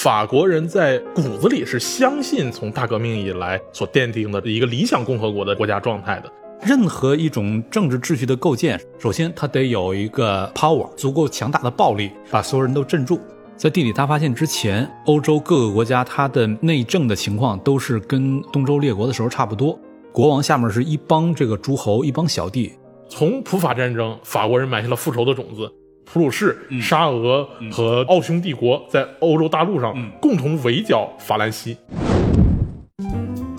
法国人在骨子里是相信从大革命以来所奠定的一个理想共和国的国家状态的。任何一种政治秩序的构建，首先它得有一个 power，足够强大的暴力，把所有人都镇住。在地理大发现之前，欧洲各个国家它的内政的情况都是跟东周列国的时候差不多，国王下面是一帮这个诸侯，一帮小弟。从普法战争，法国人埋下了复仇的种子。普鲁士、沙俄和奥匈帝国在欧洲大陆上共同围剿法兰西。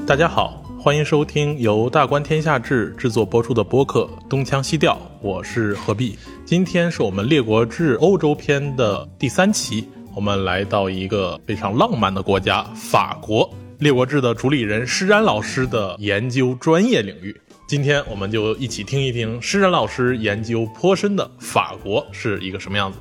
大家好，欢迎收听由大观天下志制作播出的播客《东腔西调》，我是何必。今天是我们《列国志》欧洲篇的第三期，我们来到一个非常浪漫的国家——法国。《列国志》的主理人施然老师的研究专业领域。今天我们就一起听一听施展老师研究颇深的法国是一个什么样子。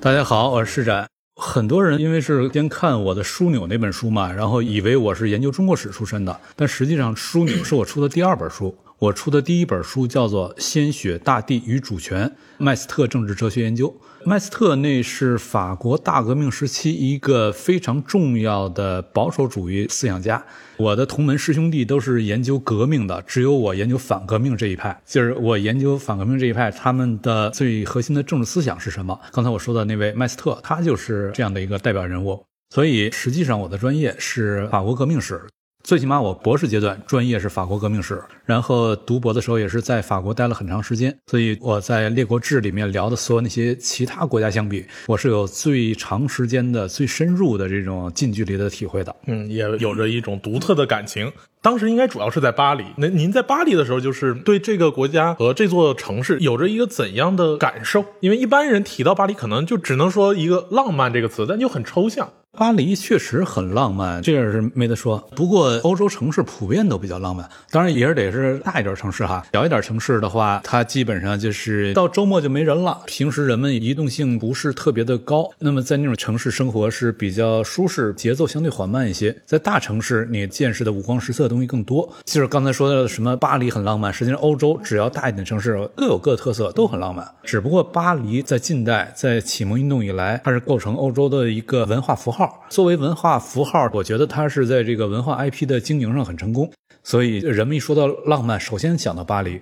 大家好，我是施展。很多人因为是先看我的《枢纽》那本书嘛，然后以为我是研究中国史出身的，但实际上《枢纽》是我出的第二本书。我出的第一本书叫做《鲜血、大地与主权：麦斯特政治哲学研究》。麦斯特那是法国大革命时期一个非常重要的保守主义思想家。我的同门师兄弟都是研究革命的，只有我研究反革命这一派。就是我研究反革命这一派，他们的最核心的政治思想是什么？刚才我说的那位麦斯特，他就是这样的一个代表人物。所以实际上我的专业是法国革命史。最起码我博士阶段专业是法国革命史，然后读博的时候也是在法国待了很长时间，所以我在列国志里面聊的所有那些其他国家相比，我是有最长时间的、最深入的这种近距离的体会的。嗯，也有着一种独特的感情。当时应该主要是在巴黎。那您在巴黎的时候，就是对这个国家和这座城市有着一个怎样的感受？因为一般人提到巴黎，可能就只能说一个浪漫这个词，但又很抽象。巴黎确实很浪漫，这个是没得说。不过欧洲城市普遍都比较浪漫，当然也是得是大一点城市哈。小一点城市的话，它基本上就是到周末就没人了，平时人们移动性不是特别的高。那么在那种城市生活是比较舒适，节奏相对缓慢一些。在大城市，你见识的五光十色的东西更多。就是刚才说的什么巴黎很浪漫，实际上欧洲只要大一点城市各有各特色，都很浪漫。只不过巴黎在近代在启蒙运动以来，它是构成欧洲的一个文化符号。作为文化符号，我觉得它是在这个文化 IP 的经营上很成功，所以人们一说到浪漫，首先想到巴黎。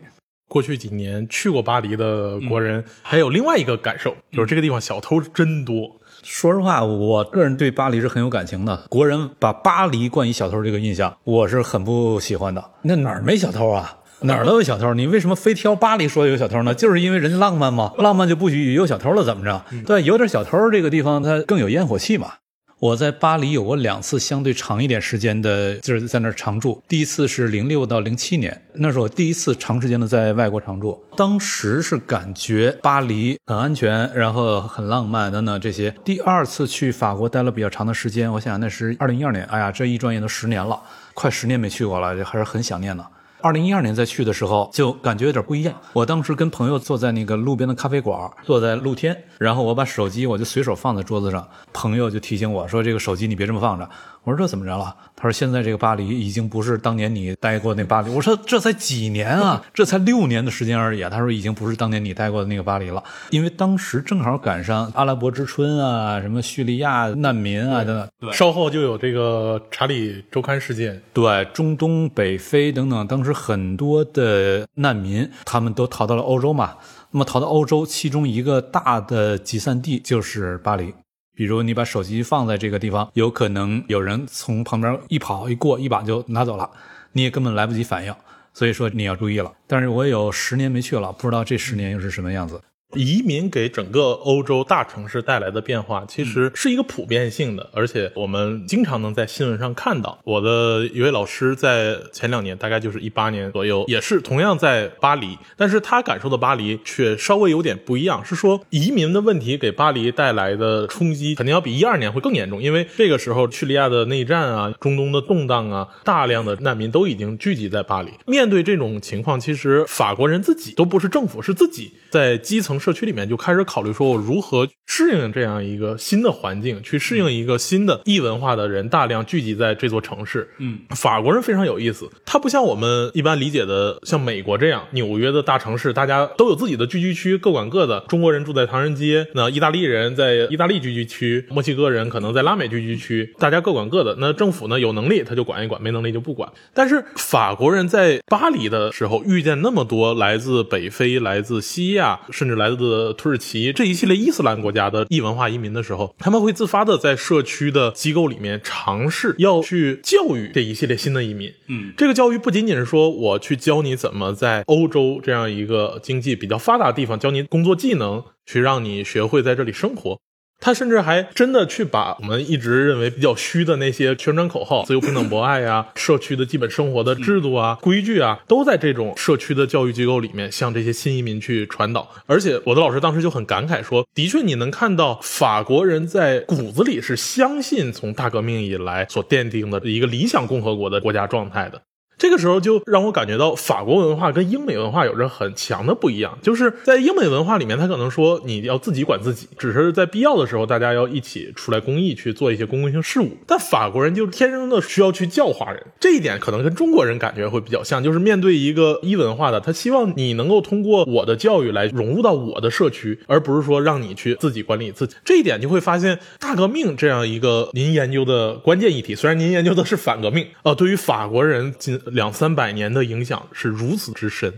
过去几年去过巴黎的国人，还有另外一个感受，就是这个地方小偷真多。说实话，我个人对巴黎是很有感情的。国人把巴黎冠以小偷这个印象，我是很不喜欢的。那哪儿没小偷啊？哪儿都有小偷，你为什么非挑巴黎说有小偷呢？就是因为人家浪漫嘛？浪漫就不许有小偷了，怎么着？对，有点小偷，这个地方它更有烟火气嘛。我在巴黎有过两次相对长一点时间的，就是在那儿常住。第一次是零六到零七年，那是我第一次长时间的在外国常住。当时是感觉巴黎很安全，然后很浪漫等等这些。第二次去法国待了比较长的时间，我想那是二零一二年。哎呀，这一转眼都十年了，快十年没去过了，还是很想念的。二零一二年再去的时候，就感觉有点不一样。我当时跟朋友坐在那个路边的咖啡馆，坐在露天，然后我把手机我就随手放在桌子上，朋友就提醒我说：“这个手机你别这么放着。”我说：“这怎么着了？”他说：“现在这个巴黎已经不是当年你待过那巴黎。”我说：“这才几年啊，这才六年的时间而已啊。”他说：“已经不是当年你待过的那个巴黎了，因为当时正好赶上阿拉伯之春啊，什么叙利亚难民啊等等。对，稍后就有这个查理周刊事件，对，中东北非等等，当时很多的难民他们都逃到了欧洲嘛。那么逃到欧洲，其中一个大的集散地就是巴黎。比如你把手机放在这个地方，有可能有人从旁边一跑一过，一把就拿走了，你也根本来不及反应。所以说你要注意了。但是我有十年没去了，不知道这十年又是什么样子。移民给整个欧洲大城市带来的变化，其实是一个普遍性的，而且我们经常能在新闻上看到。我的一位老师在前两年，大概就是一八年左右，也是同样在巴黎，但是他感受的巴黎却稍微有点不一样，是说移民的问题给巴黎带来的冲击肯定要比一二年会更严重，因为这个时候叙利亚的内战啊、中东的动荡啊，大量的难民都已经聚集在巴黎。面对这种情况，其实法国人自己都不是政府，是自己在基层。社区里面就开始考虑说，我如何适应这样一个新的环境，去适应一个新的异文化的人大量聚集在这座城市。嗯，法国人非常有意思，他不像我们一般理解的像美国这样，纽约的大城市，大家都有自己的聚居区，各管各的。中国人住在唐人街，那意大利人在意大利聚居区，墨西哥人可能在拉美聚居区，大家各管各的。那政府呢有能力他就管一管，没能力就不管。但是法国人在巴黎的时候遇见那么多来自北非、来自西亚，甚至来自土耳其这一系列伊斯兰国家的异文化移民的时候，他们会自发的在社区的机构里面尝试要去教育这一系列新的移民。嗯，这个教育不仅仅是说我去教你怎么在欧洲这样一个经济比较发达的地方教你工作技能，去让你学会在这里生活。他甚至还真的去把我们一直认为比较虚的那些宣传口号，自由、平等、博爱呀，社区的基本生活的制度啊、规矩啊，都在这种社区的教育机构里面向这些新移民去传导。而且我的老师当时就很感慨说，的确你能看到法国人在骨子里是相信从大革命以来所奠定的一个理想共和国的国家状态的。这个时候就让我感觉到法国文化跟英美文化有着很强的不一样，就是在英美文化里面，他可能说你要自己管自己，只是在必要的时候大家要一起出来公益去做一些公共性事务。但法国人就天生的需要去教化人，这一点可能跟中国人感觉会比较像，就是面对一个一文化的，他希望你能够通过我的教育来融入到我的社区，而不是说让你去自己管理自己。这一点就会发现大革命这样一个您研究的关键议题，虽然您研究的是反革命，呃，对于法国人今。两三百年的影响是如此之深，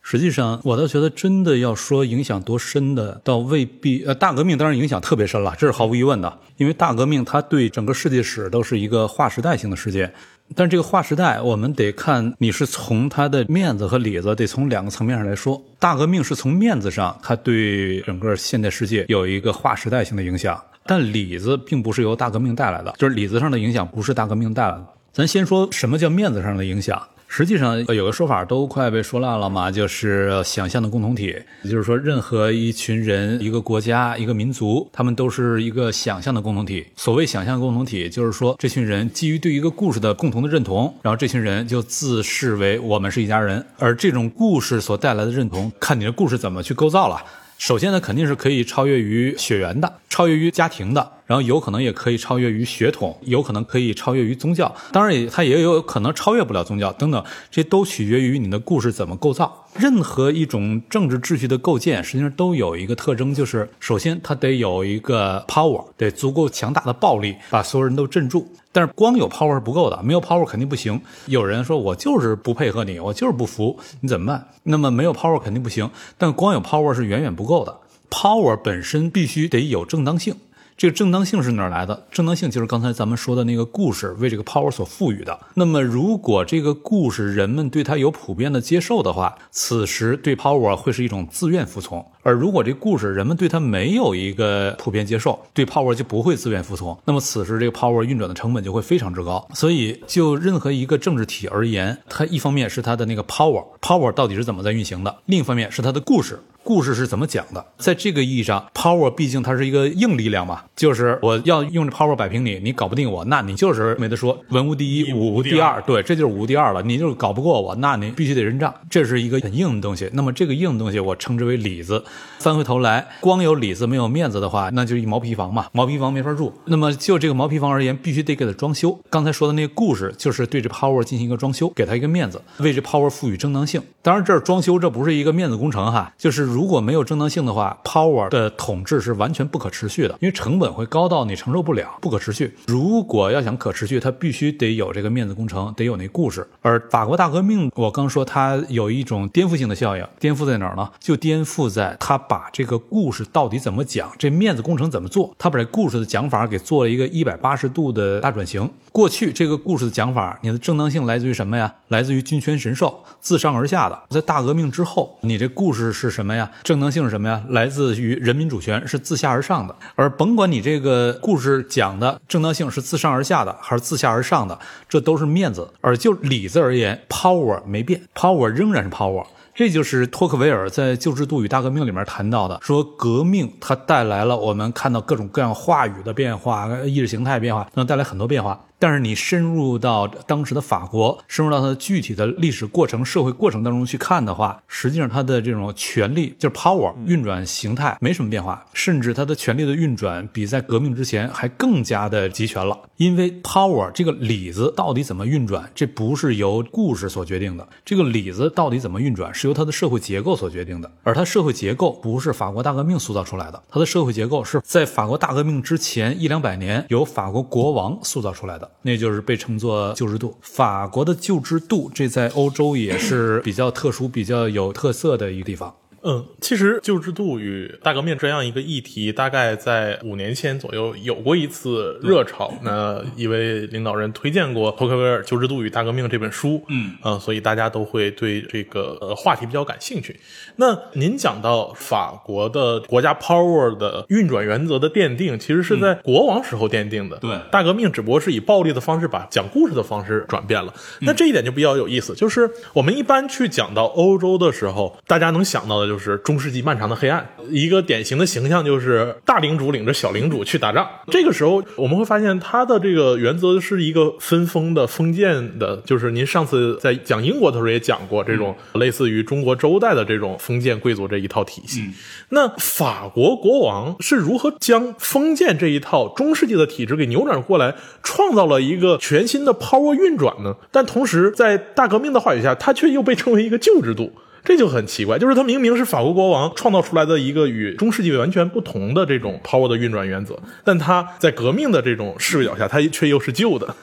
实际上我倒觉得真的要说影响多深的，倒未必。呃，大革命当然影响特别深了，这是毫无疑问的，因为大革命它对整个世界史都是一个划时代性的事件。但这个划时代，我们得看你是从它的面子和里子，得从两个层面上来说。大革命是从面子上，它对整个现代世界有一个划时代性的影响，但里子并不是由大革命带来的，就是里子上的影响不是大革命带来的。咱先说什么叫面子上的影响。实际上有个说法都快被说烂了嘛，就是想象的共同体，也就是说，任何一群人、一个国家、一个民族，他们都是一个想象的共同体。所谓想象共同体，就是说，这群人基于对一个故事的共同的认同，然后这群人就自视为我们是一家人。而这种故事所带来的认同，看你的故事怎么去构造了。首先呢，肯定是可以超越于血缘的，超越于家庭的。然后有可能也可以超越于血统，有可能可以超越于宗教，当然也它也有可能超越不了宗教等等，这都取决于你的故事怎么构造。任何一种政治秩序的构建，实际上都有一个特征，就是首先它得有一个 power，得足够强大的暴力把所有人都镇住。但是光有 power 是不够的，没有 power 肯定不行。有人说我就是不配合你，我就是不服，你怎么办？那么没有 power 肯定不行，但光有 power 是远远不够的。power 本身必须得有正当性。这个正当性是哪来的？正当性就是刚才咱们说的那个故事为这个 power 所赋予的。那么，如果这个故事人们对它有普遍的接受的话，此时对 power 会是一种自愿服从；而如果这故事人们对它没有一个普遍接受，对 power 就不会自愿服从。那么，此时这个 power 运转的成本就会非常之高。所以，就任何一个政治体而言，它一方面是它的那个 power，power 到底是怎么在运行的；另一方面是它的故事。故事是怎么讲的？在这个意义上，power 毕竟它是一个硬力量嘛，就是我要用这 power 摆平你，你搞不定我，那你就是没得说，文无第一，武无第二，对，这就是武无第二了。你就是搞不过我，那你必须得认账，这是一个很硬的东西。那么这个硬的东西，我称之为里子。翻回头来，光有里子没有面子的话，那就一毛坯房嘛，毛坯房没法住。那么就这个毛坯房而言，必须得给它装修。刚才说的那个故事，就是对这 power 进行一个装修，给它一个面子，为这 power 赋予正当性。当然，这装修这不是一个面子工程哈，就是如果没有正当性的话，power 的统治是完全不可持续的，因为成本会高到你承受不了，不可持续。如果要想可持续，它必须得有这个面子工程，得有那故事。而法国大革命，我刚说它有一种颠覆性的效应，颠覆在哪儿呢？就颠覆在它把这个故事到底怎么讲，这面子工程怎么做，它把这故事的讲法给做了一个一百八十度的大转型。过去这个故事的讲法，你的正当性来自于什么呀？来自于君权神授，自上而下的。在大革命之后，你这故事是什么呀？正当性是什么呀？来自于人民主权，是自下而上的。而甭管你这个故事讲的正当性是自上而下的，还是自下而上的，这都是面子。而就里子而言，power 没变，power 仍然是 power。这就是托克维尔在《旧制度与大革命》里面谈到的，说革命它带来了我们看到各种各样话语的变化、意识形态变化，能带来很多变化。但是你深入到当时的法国，深入到它的具体的历史过程、社会过程当中去看的话，实际上它的这种权力就是 power 运转形态没什么变化，甚至它的权力的运转比在革命之前还更加的集权了。因为 power 这个里子到底怎么运转，这不是由故事所决定的，这个里子到底怎么运转是由它的社会结构所决定的，而它社会结构不是法国大革命塑造出来的，它的社会结构是在法国大革命之前一两百年由法国国王塑造出来的。那就是被称作旧制度。法国的旧制度，这在欧洲也是比较特殊、比较有特色的一个地方。嗯，其实旧制度与大革命这样一个议题，大概在五年前左右有过一次热潮。那一位领导人推荐过托克维尔《旧制度与大革命》这本书，嗯，呃，所以大家都会对这个呃话题比较感兴趣。那您讲到法国的国家 power 的运转原则的奠定，其实是在国王时候奠定的。对大革命只不过是以暴力的方式把讲故事的方式转变了。那这一点就比较有意思，就是我们一般去讲到欧洲的时候，大家能想到的就是中世纪漫长的黑暗，一个典型的形象就是大领主领着小领主去打仗。这个时候我们会发现，他的这个原则是一个分封的、封建的，就是您上次在讲英国的时候也讲过这种类似于中国周代的这种封建贵族这一套体系。那法国国王是如何将封建这一套中世纪的体制给扭转过来，创造了一个全新的 power 运转呢？但同时在大革命的话语下，它却又被称为一个旧制度。这就很奇怪，就是他明明是法国国王创造出来的一个与中世纪完全不同的这种 power 的运转原则，但他在革命的这种视角下，他却又是旧的。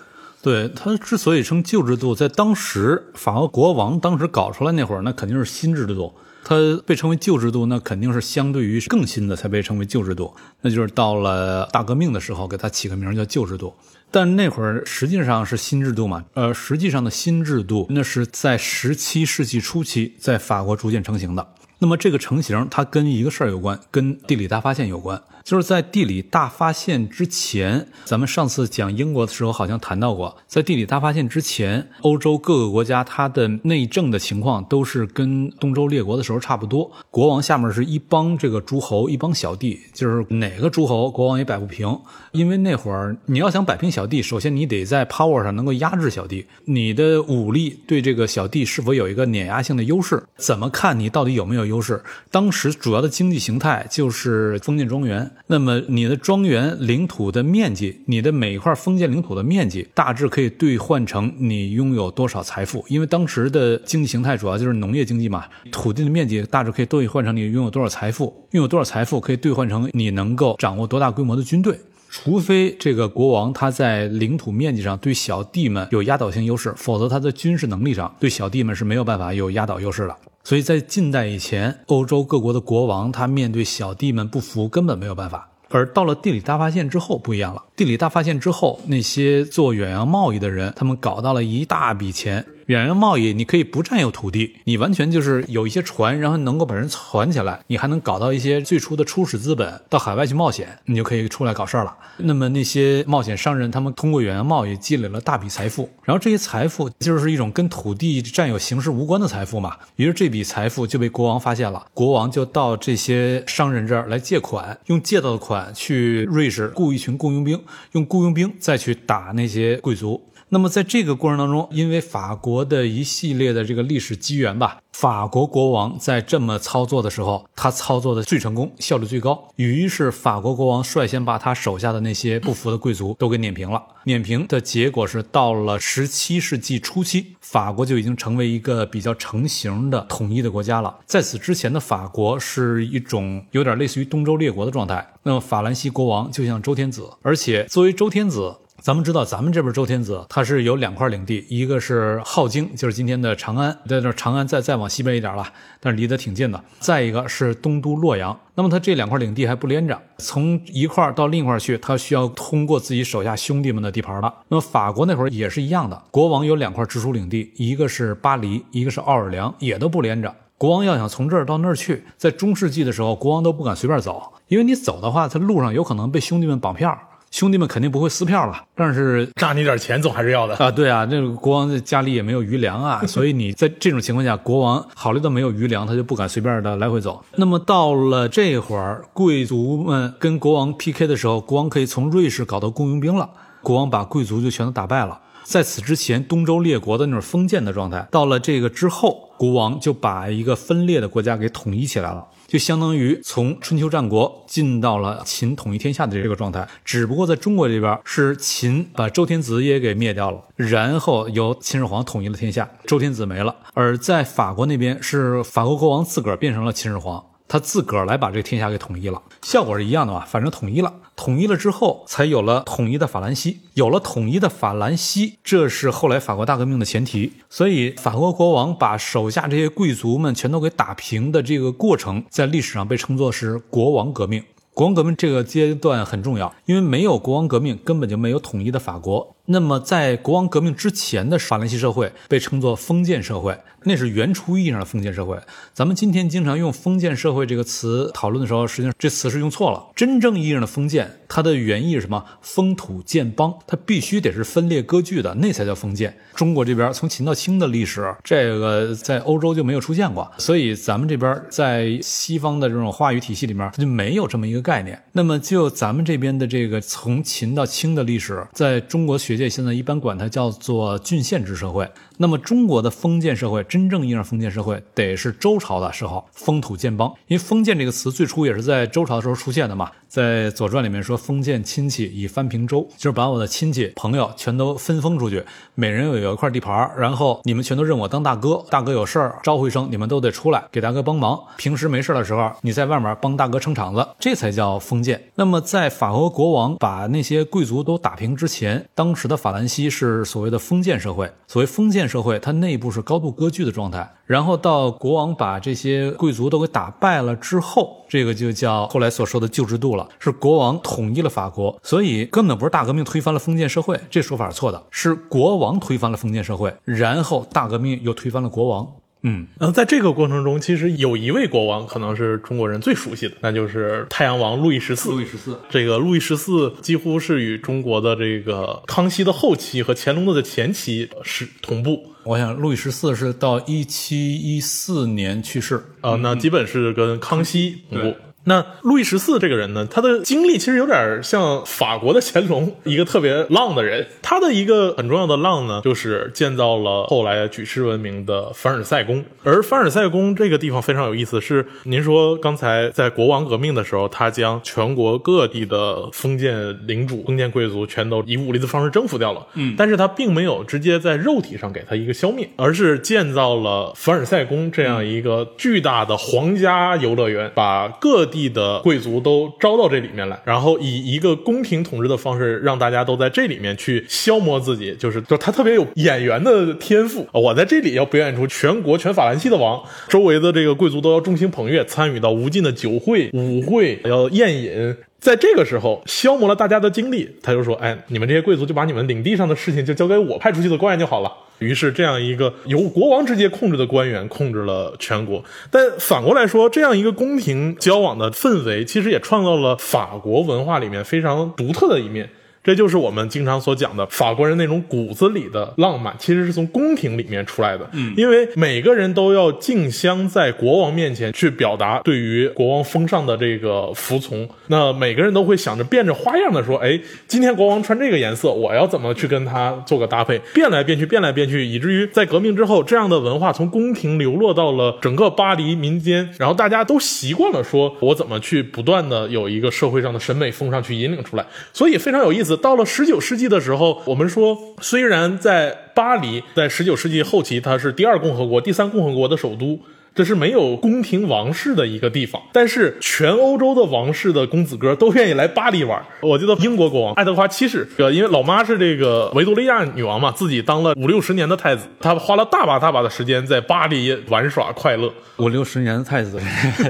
对它之所以称旧制度，在当时法国国王当时搞出来那会儿，那肯定是新制度。它被称为旧制度，那肯定是相对于更新的才被称为旧制度。那就是到了大革命的时候，给它起个名叫旧制度。但那会儿实际上是新制度嘛？呃，实际上的新制度那是在十七世纪初期在法国逐渐成型的。那么这个成型，它跟一个事儿有关，跟地理大发现有关。就是在地理大发现之前，咱们上次讲英国的时候好像谈到过，在地理大发现之前，欧洲各个国家它的内政的情况都是跟东周列国的时候差不多。国王下面是一帮这个诸侯，一帮小弟，就是哪个诸侯国王也摆不平。因为那会儿你要想摆平小弟，首先你得在 power 上能够压制小弟，你的武力对这个小弟是否有一个碾压性的优势？怎么看你到底有没有优势？当时主要的经济形态就是封建庄园。那么你的庄园领土的面积，你的每一块封建领土的面积，大致可以兑换成你拥有多少财富。因为当时的经济形态主要就是农业经济嘛，土地的面积大致可以兑换成你拥有多少财富，拥有多少财富可以兑换成你能够掌握多大规模的军队。除非这个国王他在领土面积上对小弟们有压倒性优势，否则他在军事能力上对小弟们是没有办法有压倒优势的。所以在近代以前，欧洲各国的国王他面对小弟们不服，根本没有办法。而到了地理大发现之后不一样了，地理大发现之后，那些做远洋贸易的人，他们搞到了一大笔钱。远洋贸易，你可以不占有土地，你完全就是有一些船，然后能够把人攒起来，你还能搞到一些最初的初始资本，到海外去冒险，你就可以出来搞事儿了。那么那些冒险商人，他们通过远洋贸易积累了大笔财富，然后这些财富就是一种跟土地占有形式无关的财富嘛。于是这笔财富就被国王发现了，国王就到这些商人这儿来借款，用借到的款去瑞士雇一群雇佣兵，用雇佣兵再去打那些贵族。那么在这个过程当中，因为法国的一系列的这个历史机缘吧，法国国王在这么操作的时候，他操作的最成功，效率最高。于是法国国王率先把他手下的那些不服的贵族都给碾平了。碾平的结果是，到了十七世纪初期，法国就已经成为一个比较成型的统一的国家了。在此之前的法国是一种有点类似于东周列国的状态。那么法兰西国王就像周天子，而且作为周天子。咱们知道，咱们这边周天子他是有两块领地，一个是镐京，就是今天的长安，在那长安再再往西边一点了，但是离得挺近的；再一个是东都洛阳。那么他这两块领地还不连着，从一块到另一块去，他需要通过自己手下兄弟们的地盘的。那么法国那会儿也是一样的，国王有两块直属领地，一个是巴黎，一个是奥尔良，也都不连着。国王要想从这儿到那儿去，在中世纪的时候，国王都不敢随便走，因为你走的话，他路上有可能被兄弟们绑票。兄弟们肯定不会撕票了，但是炸你点钱总还是要的啊！对啊，这个国王家里也没有余粮啊，所以你在这种情况下，国王考虑到没有余粮，他就不敢随便的来回走。那么到了这会儿，贵族们跟国王 PK 的时候，国王可以从瑞士搞到雇佣兵了。国王把贵族就全都打败了。在此之前，东周列国的那种封建的状态，到了这个之后，国王就把一个分裂的国家给统一起来了，就相当于从春秋战国进到了秦统一天下的这个状态。只不过在中国这边，是秦把周天子也给灭掉了，然后由秦始皇统一了天下，周天子没了；而在法国那边，是法国国王自个儿变成了秦始皇。他自个儿来把这天下给统一了，效果是一样的吧？反正统一了，统一了之后，才有了统一的法兰西，有了统一的法兰西，这是后来法国大革命的前提。所以，法国国王把手下这些贵族们全都给打平的这个过程，在历史上被称作是国王革命。国王革命这个阶段很重要，因为没有国王革命，根本就没有统一的法国。那么，在国王革命之前的法兰西社会被称作封建社会，那是原初意义上的封建社会。咱们今天经常用“封建社会”这个词讨论的时候，实际上这词是用错了。真正意义上的封建，它的原意是什么？封土建邦，它必须得是分裂割据的，那才叫封建。中国这边从秦到清的历史，这个在欧洲就没有出现过，所以咱们这边在西方的这种话语体系里面，它就没有这么一个概念。那么，就咱们这边的这个从秦到清的历史，在中国学。界现在一般管它叫做郡县制社会。那么中国的封建社会，真正意义上封建社会，得是周朝的时候封土建邦。因为封建这个词最初也是在周朝的时候出现的嘛。在《左传》里面说，封建亲戚以藩平周，就是把我的亲戚朋友全都分封出去，每人有有一块地盘，然后你们全都认我当大哥。大哥有事儿招呼一声，你们都得出来给大哥帮忙。平时没事的时候，你在外面帮大哥撑场子，这才叫封建。那么在法国国王把那些贵族都打平之前，当时的法兰西是所谓的封建社会。所谓封建社会，它内部是高度割据的状态。然后到国王把这些贵族都给打败了之后，这个就叫后来所说的旧制度了，是国王统一了法国。所以根本不是大革命推翻了封建社会，这说法是错的，是国王推翻了封建社会，然后大革命又推翻了国王。嗯，然后在这个过程中，其实有一位国王可能是中国人最熟悉的，那就是太阳王路易十四。路易十四，这个路易十四几乎是与中国的这个康熙的后期和乾隆的前期是同步。我想路易十四是到一七一四年去世啊，那基本是跟康熙同步。那路易十四这个人呢，他的经历其实有点像法国的乾隆，一个特别浪的人。他的一个很重要的浪呢，就是建造了后来举世闻名的凡尔赛宫。而凡尔赛宫这个地方非常有意思，是您说刚才在国王革命的时候，他将全国各地的封建领主、封建贵族全都以武力的方式征服掉了。嗯，但是他并没有直接在肉体上给他一个消灭，而是建造了凡尔赛宫这样一个巨大的皇家游乐园，把各地的贵族都招到这里面来，然后以一个宫廷统治的方式，让大家都在这里面去消磨自己，就是就他特别有演员的天赋。我在这里要表演出全国全法兰西的王，周围的这个贵族都要众星捧月，参与到无尽的酒会、舞会，要宴饮。在这个时候消磨了大家的精力，他就说：“哎，你们这些贵族就把你们领地上的事情就交给我派出去的官员就好了。”于是，这样一个由国王直接控制的官员控制了全国。但反过来说，这样一个宫廷交往的氛围，其实也创造了法国文化里面非常独特的一面。这就是我们经常所讲的法国人那种骨子里的浪漫，其实是从宫廷里面出来的。嗯，因为每个人都要竞相在国王面前去表达对于国王风尚的这个服从。那每个人都会想着变着花样的说：“哎，今天国王穿这个颜色，我要怎么去跟他做个搭配？”变来变去，变来变去，以至于在革命之后，这样的文化从宫廷流落到了整个巴黎民间，然后大家都习惯了说：“我怎么去不断的有一个社会上的审美风尚去引领出来？”所以非常有意思。到了十九世纪的时候，我们说，虽然在巴黎，在十九世纪后期，它是第二共和国、第三共和国的首都。这是没有宫廷王室的一个地方，但是全欧洲的王室的公子哥都愿意来巴黎玩。我记得英国国王爱德华七世，呃，因为老妈是这个维多利亚女王嘛，自己当了五六十年的太子，他花了大把大把的时间在巴黎玩耍快乐。五六十年的太子，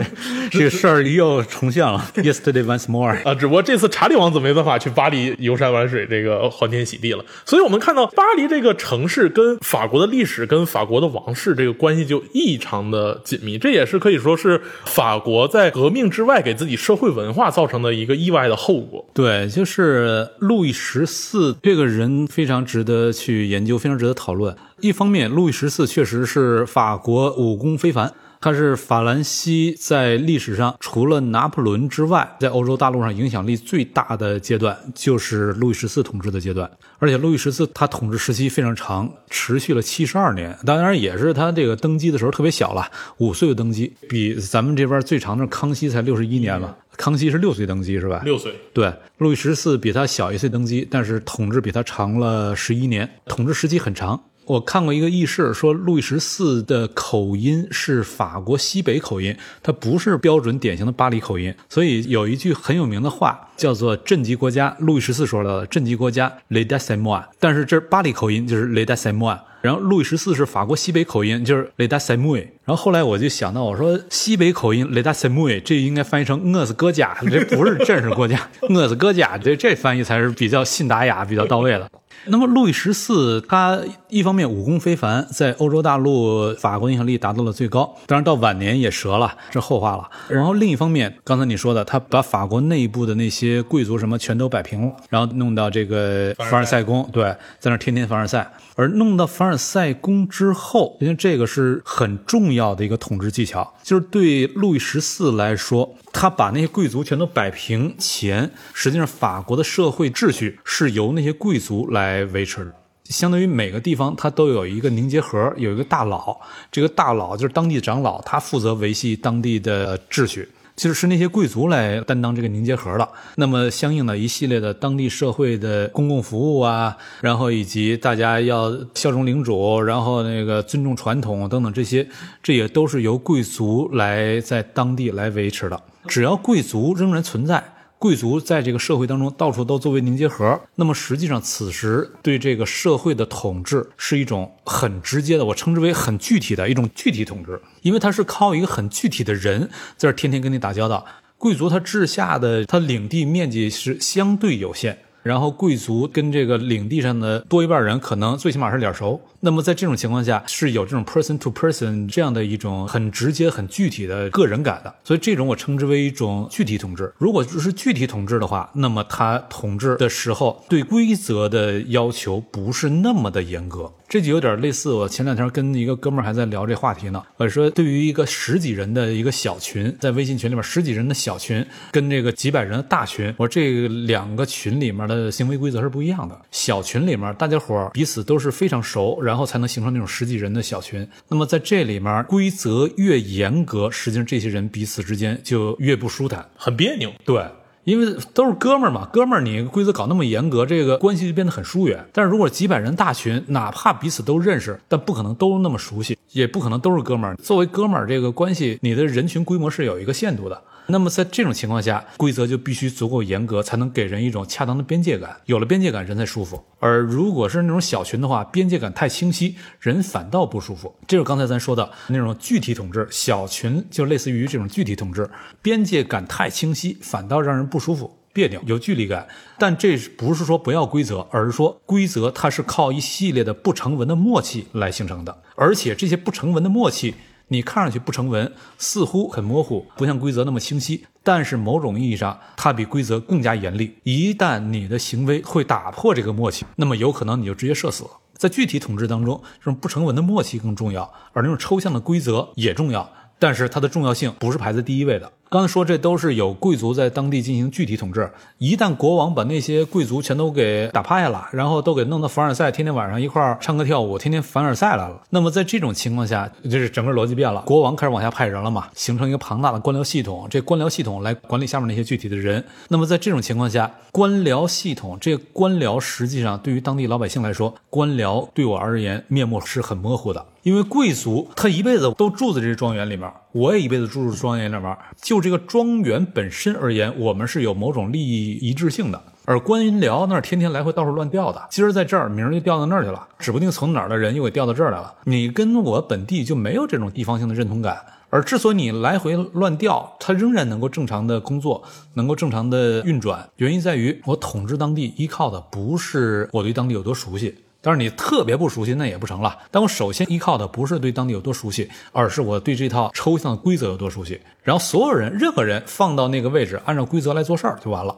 这个事儿又重现了。Yesterday once more 啊，只不过这次查理王子没办法去巴黎游山玩水，这个欢天喜地了。所以我们看到巴黎这个城市跟法国的历史、跟法国的王室这个关系就异常的。紧密，这也是可以说是法国在革命之外给自己社会文化造成的一个意外的后果。对，就是路易十四这个人非常值得去研究，非常值得讨论。一方面，路易十四确实是法国武功非凡。它是法兰西在历史上除了拿破仑之外，在欧洲大陆上影响力最大的阶段，就是路易十四统治的阶段。而且路易十四他统治时期非常长，持续了七十二年。当然也是他这个登基的时候特别小了，五岁就登基，比咱们这边最长的康熙才六十一年了。康熙是六岁登基是吧？六岁。对，路易十四比他小一岁登基，但是统治比他长了十一年，统治时期很长。我看过一个轶事，说路易十四的口音是法国西北口音，它不是标准典型的巴黎口音。所以有一句很有名的话，叫做“镇级国家”。路易十四说的“镇级国家 ”，Le d e s m o i 但是这巴黎口音就是 Le d e s m o i 然后路易十四是法国西北口音，就是 Le d e s m o i 然后后来我就想到，我说西北口音 Le d e s e m o i 这应该翻译成“饿死哥家”，这不是正式国家，“饿死哥家”这这翻译才是比较信达雅、比较到位的。那么，路易十四他一方面武功非凡，在欧洲大陆法国影响力达到了最高，当然到晚年也折了，这后话了。然后另一方面，刚才你说的，他把法国内部的那些贵族什么全都摆平了，然后弄到这个凡尔赛宫，对，在那天天凡尔赛。而弄到凡尔赛宫之后，因为这个是很重要的一个统治技巧，就是对路易十四来说，他把那些贵族全都摆平前，实际上法国的社会秩序是由那些贵族来维持的，相当于每个地方它都有一个凝结核，有一个大佬，这个大佬就是当地长老，他负责维系当地的秩序。其实是那些贵族来担当这个凝结核的。那么，相应的一系列的当地社会的公共服务啊，然后以及大家要效忠领主，然后那个尊重传统等等这些，这也都是由贵族来在当地来维持的。只要贵族仍然存在。贵族在这个社会当中到处都作为凝结核，那么实际上此时对这个社会的统治是一种很直接的，我称之为很具体的一种具体统治，因为它是靠一个很具体的人在这天天跟你打交道。贵族他治下的他领地面积是相对有限。然后贵族跟这个领地上的多一半人可能最起码是脸熟，那么在这种情况下是有这种 person to person 这样的一种很直接、很具体的个人感的，所以这种我称之为一种具体统治。如果是具体统治的话，那么他统治的时候对规则的要求不是那么的严格。这就有点类似，我前两天跟一个哥们儿还在聊这话题呢。我说，对于一个十几人的一个小群，在微信群里面十几人的小群，跟这个几百人的大群，我说这两个群里面的行为规则是不一样的。小群里面大家伙彼此都是非常熟，然后才能形成那种十几人的小群。那么在这里面规则越严格，实际上这些人彼此之间就越不舒坦，很别扭。对。因为都是哥们儿嘛，哥们儿，你规则搞那么严格，这个关系就变得很疏远。但是如果几百人大群，哪怕彼此都认识，但不可能都那么熟悉，也不可能都是哥们儿。作为哥们儿，这个关系，你的人群规模是有一个限度的。那么在这种情况下，规则就必须足够严格，才能给人一种恰当的边界感。有了边界感，人才舒服。而如果是那种小群的话，边界感太清晰，人反倒不舒服。这就是刚才咱说的那种具体统治，小群就类似于这种具体统治，边界感太清晰，反倒让人不舒服、别扭、有距离感。但这不是说不要规则，而是说规则它是靠一系列的不成文的默契来形成的，而且这些不成文的默契。你看上去不成文，似乎很模糊，不像规则那么清晰。但是某种意义上，它比规则更加严厉。一旦你的行为会打破这个默契，那么有可能你就直接社死了。在具体统治当中，这种不成文的默契更重要，而那种抽象的规则也重要。但是它的重要性不是排在第一位的。刚才说这都是有贵族在当地进行具体统治。一旦国王把那些贵族全都给打趴下了，然后都给弄到凡尔赛，天天晚上一块儿唱歌跳舞，天天凡尔赛来了。那么在这种情况下，就是整个逻辑变了，国王开始往下派人了嘛，形成一个庞大的官僚系统。这官僚系统来管理下面那些具体的人。那么在这种情况下，官僚系统这官僚实际上对于当地老百姓来说，官僚对我而言面目是很模糊的。因为贵族他一辈子都住在这庄园里面，我也一辈子住在庄园里面，就就这个庄园本身而言，我们是有某种利益一致性的。而官僚那儿天天来回到处乱调的，今儿在这儿，明儿就调到那儿去了，指不定从哪儿的人又给调到这儿来了。你跟我本地就没有这种地方性的认同感。而之所以你来回乱调，它仍然能够正常的工作，能够正常的运转，原因在于我统治当地依靠的不是我对当地有多熟悉。但是你特别不熟悉，那也不成了。但我首先依靠的不是对当地有多熟悉，而是我对这套抽象的规则有多熟悉。然后所有人、任何人放到那个位置，按照规则来做事儿就完了。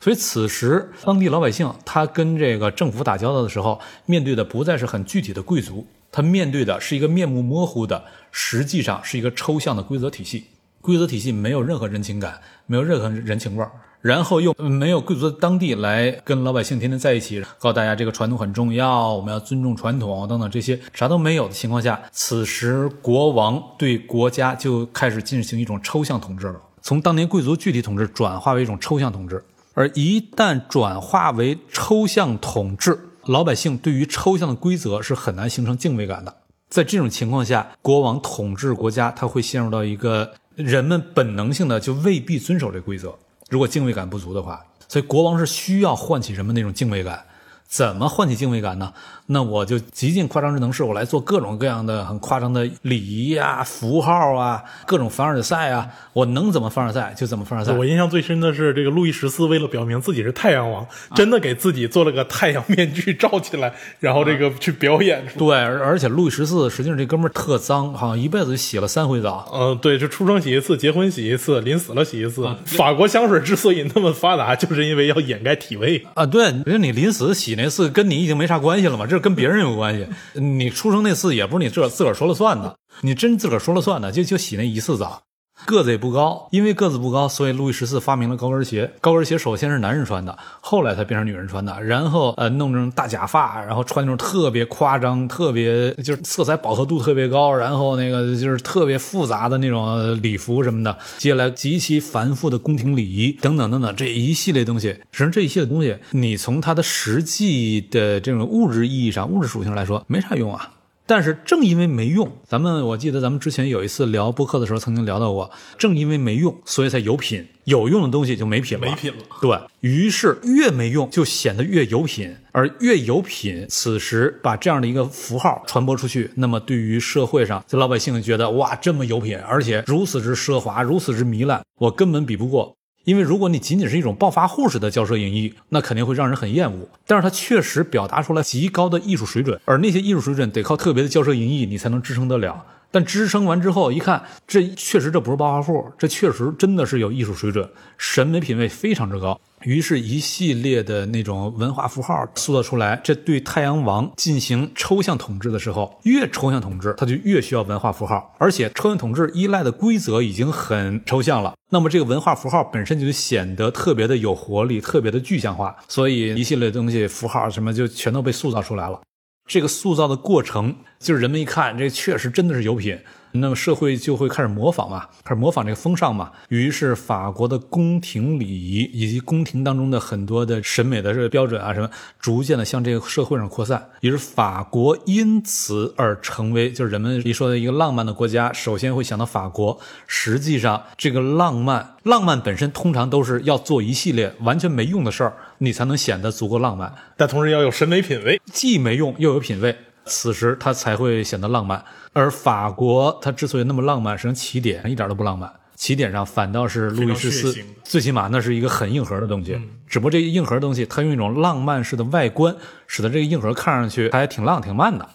所以此时当地老百姓他跟这个政府打交道的时候，面对的不再是很具体的贵族，他面对的是一个面目模糊的，实际上是一个抽象的规则体系。规则体系没有任何人情感，没有任何人情味儿，然后又没有贵族的当地来跟老百姓天天在一起，告诉大家这个传统很重要，我们要尊重传统等等这些啥都没有的情况下，此时国王对国家就开始进行一种抽象统治了，从当年贵族具体统治转化为一种抽象统治，而一旦转化为抽象统治，老百姓对于抽象的规则是很难形成敬畏感的。在这种情况下，国王统治国家，他会陷入到一个。人们本能性的就未必遵守这规则，如果敬畏感不足的话，所以国王是需要唤起人们那种敬畏感。怎么唤起敬畏感呢？那我就极尽夸张之能事，我来做各种各样的很夸张的礼仪啊、符号啊、各种凡尔赛啊，我能怎么凡尔赛就怎么凡尔赛。我印象最深的是这个路易十四为了表明自己是太阳王，真的给自己做了个太阳面具罩起来，然后这个去表演。对，而而且路易十四实际上这哥们儿特脏，好像一辈子洗了三回澡。嗯，对，就出生洗一次，结婚洗一次，临死了洗一次。法国香水之所以那么发达，就是因为要掩盖体味啊。对，因为你临死洗。那次跟你已经没啥关系了嘛，这是跟别人有关系。你出生那次也不是你自个自个儿说了算的，你真自个儿说了算的，就就洗那一次澡。个子也不高，因为个子不高，所以路易十四发明了高跟鞋。高跟鞋首先是男人穿的，后来才变成女人穿的。然后呃，弄成大假发，然后穿那种特别夸张、特别就是色彩饱和度特别高，然后那个就是特别复杂的那种礼服什么的。接下来极其繁复的宫廷礼仪等等等等这一系列东西，实际上这一系列东西，你从它的实际的这种物质意义上、物质属性来说，没啥用啊。但是正因为没用，咱们我记得咱们之前有一次聊播客的时候曾经聊到过，正因为没用，所以才有品。有用的东西就没品了，没品了。对于是越没用就显得越有品，而越有品，此时把这样的一个符号传播出去，那么对于社会上这老百姓觉得哇这么有品，而且如此之奢华，如此之糜烂，我根本比不过。因为如果你仅仅是一种暴发户式的骄奢淫逸，那肯定会让人很厌恶。但是它确实表达出来极高的艺术水准，而那些艺术水准得靠特别的骄奢淫逸你才能支撑得了。但支撑完之后一看，这确实这不是暴发户，这确实真的是有艺术水准，审美品位非常之高。于是，一系列的那种文化符号塑造出来，这对太阳王进行抽象统治的时候，越抽象统治，他就越需要文化符号。而且，抽象统治依赖的规则已经很抽象了，那么这个文化符号本身就显得特别的有活力，特别的具象化。所以，一系列东西符号什么就全都被塑造出来了。这个塑造的过程，就是人们一看，这确实真的是有品。那么社会就会开始模仿嘛，开始模仿这个风尚嘛。于是法国的宫廷礼仪以及宫廷当中的很多的审美的这个标准啊什么，逐渐的向这个社会上扩散。于是法国因此而成为就是人们一说的一个浪漫的国家，首先会想到法国。实际上，这个浪漫，浪漫本身通常都是要做一系列完全没用的事儿，你才能显得足够浪漫。但同时要有审美品味，既没用又有品味，此时它才会显得浪漫。而法国它之所以那么浪漫，实际上起点一点都不浪漫，起点上反倒是路易十四，最起码那是一个很硬核的东西。只不过这个硬核的东西，它用一种浪漫式的外观，使得这个硬核看上去还挺浪挺慢的。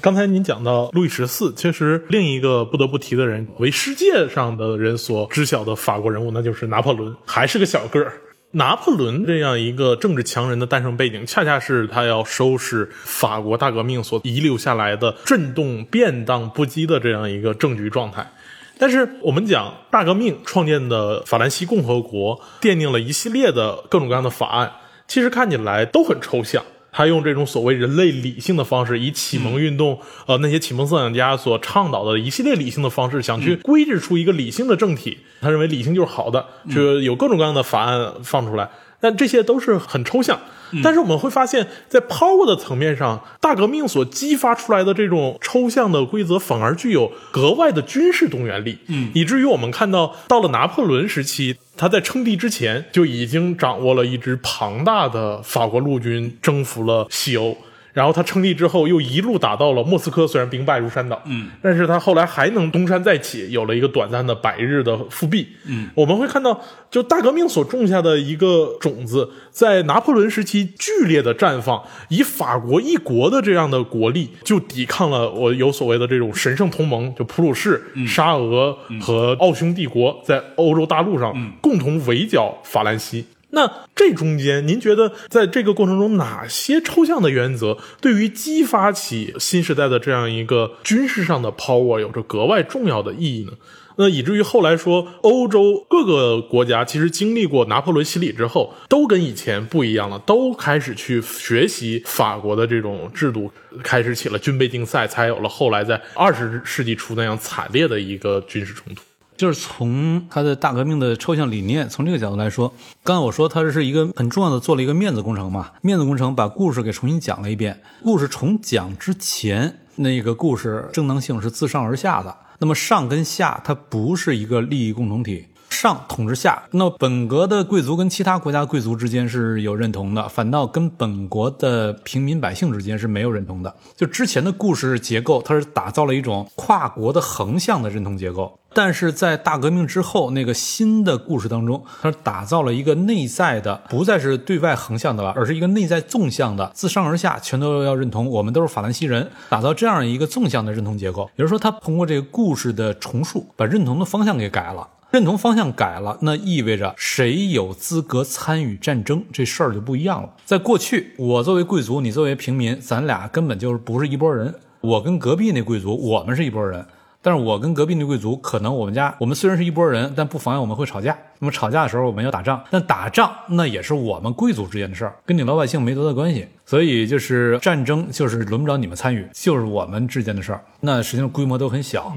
刚才您讲到路易十四，其实另一个不得不提的人，为世界上的人所知晓的法国人物，那就是拿破仑，还是个小个儿。拿破仑这样一个政治强人的诞生背景，恰恰是他要收拾法国大革命所遗留下来的震动变荡不羁的这样一个政局状态。但是我们讲大革命创建的法兰西共和国，奠定了一系列的各种各样的法案，其实看起来都很抽象。他用这种所谓人类理性的方式，以启蒙运动，呃，那些启蒙思想家所倡导的一系列理性的方式，想去规制出一个理性的政体。他认为理性就是好的，就有各种各样的法案放出来。但这些都是很抽象，但是我们会发现，在 power 的层面上，大革命所激发出来的这种抽象的规则，反而具有格外的军事动员力，嗯，以至于我们看到，到了拿破仑时期，他在称帝之前就已经掌握了一支庞大的法国陆军，征服了西欧。然后他称帝之后，又一路打到了莫斯科，虽然兵败如山倒，嗯，但是他后来还能东山再起，有了一个短暂的百日的复辟，嗯，我们会看到，就大革命所种下的一个种子，在拿破仑时期剧烈的绽放，以法国一国的这样的国力，就抵抗了我有所谓的这种神圣同盟，就普鲁士、沙俄和奥匈帝国在欧洲大陆上共同围剿法兰西。那这中间，您觉得在这个过程中，哪些抽象的原则对于激发起新时代的这样一个军事上的 power 有着格外重要的意义呢？那以至于后来说，欧洲各个国家其实经历过拿破仑洗礼之后，都跟以前不一样了，都开始去学习法国的这种制度，开始起了军备竞赛，才有了后来在二十世纪初那样惨烈的一个军事冲突。就是从他的大革命的抽象理念，从这个角度来说，刚才我说他是一个很重要的做了一个面子工程嘛，面子工程把故事给重新讲了一遍。故事重讲之前，那个故事正当性是自上而下的。那么上跟下它不是一个利益共同体，上统治下，那本国的贵族跟其他国家贵族之间是有认同的，反倒跟本国的平民百姓之间是没有认同的。就之前的故事结构，它是打造了一种跨国的横向的认同结构。但是在大革命之后，那个新的故事当中，它打造了一个内在的，不再是对外横向的了，而是一个内在纵向的，自上而下全都要认同，我们都是法兰西人，打造这样一个纵向的认同结构。也就是说，他通过这个故事的重塑，把认同的方向给改了。认同方向改了，那意味着谁有资格参与战争这事儿就不一样了。在过去，我作为贵族，你作为平民，咱俩根本就是不是一拨人。我跟隔壁那贵族，我们是一拨人。但是我跟隔壁那贵族，可能我们家我们虽然是一拨人，但不妨碍我们会吵架。那么吵架的时候，我们要打仗，但打仗那也是我们贵族之间的事儿，跟你老百姓没多大关系。所以就是战争，就是轮不着你们参与，就是我们之间的事儿。那实际上规模都很小。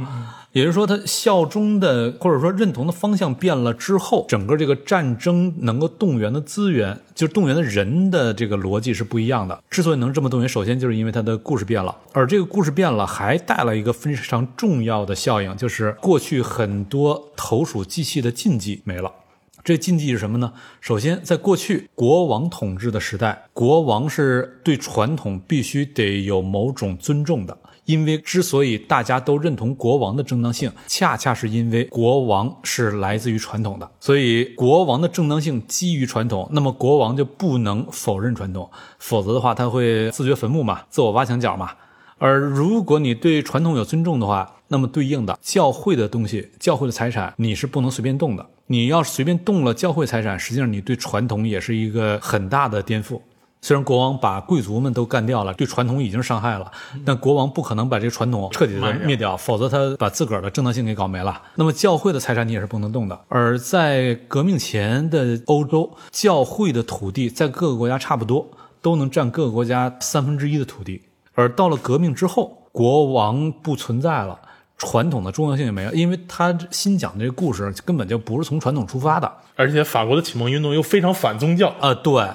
也就是说，他效忠的或者说认同的方向变了之后，整个这个战争能够动员的资源，就是动员的人的这个逻辑是不一样的。之所以能这么动员，首先就是因为他的故事变了，而这个故事变了，还带来一个非常重要的效应，就是过去很多投鼠忌器的禁忌没了。这禁忌是什么呢？首先，在过去国王统治的时代，国王是对传统必须得有某种尊重的。因为之所以大家都认同国王的正当性，恰恰是因为国王是来自于传统的，所以国王的正当性基于传统，那么国王就不能否认传统，否则的话他会自掘坟墓嘛，自我挖墙脚嘛。而如果你对传统有尊重的话，那么对应的教会的东西、教会的财产，你是不能随便动的。你要是随便动了教会财产，实际上你对传统也是一个很大的颠覆。虽然国王把贵族们都干掉了，对传统已经伤害了，但国王不可能把这个传统彻底的灭掉，否则他把自个儿的正当性给搞没了。那么教会的财产你也是不能动的。而在革命前的欧洲，教会的土地在各个国家差不多都能占各个国家三分之一的土地，而到了革命之后，国王不存在了，传统的重要性也没了，因为他新讲的这个故事根本就不是从传统出发的，而且法国的启蒙运动又非常反宗教啊，对。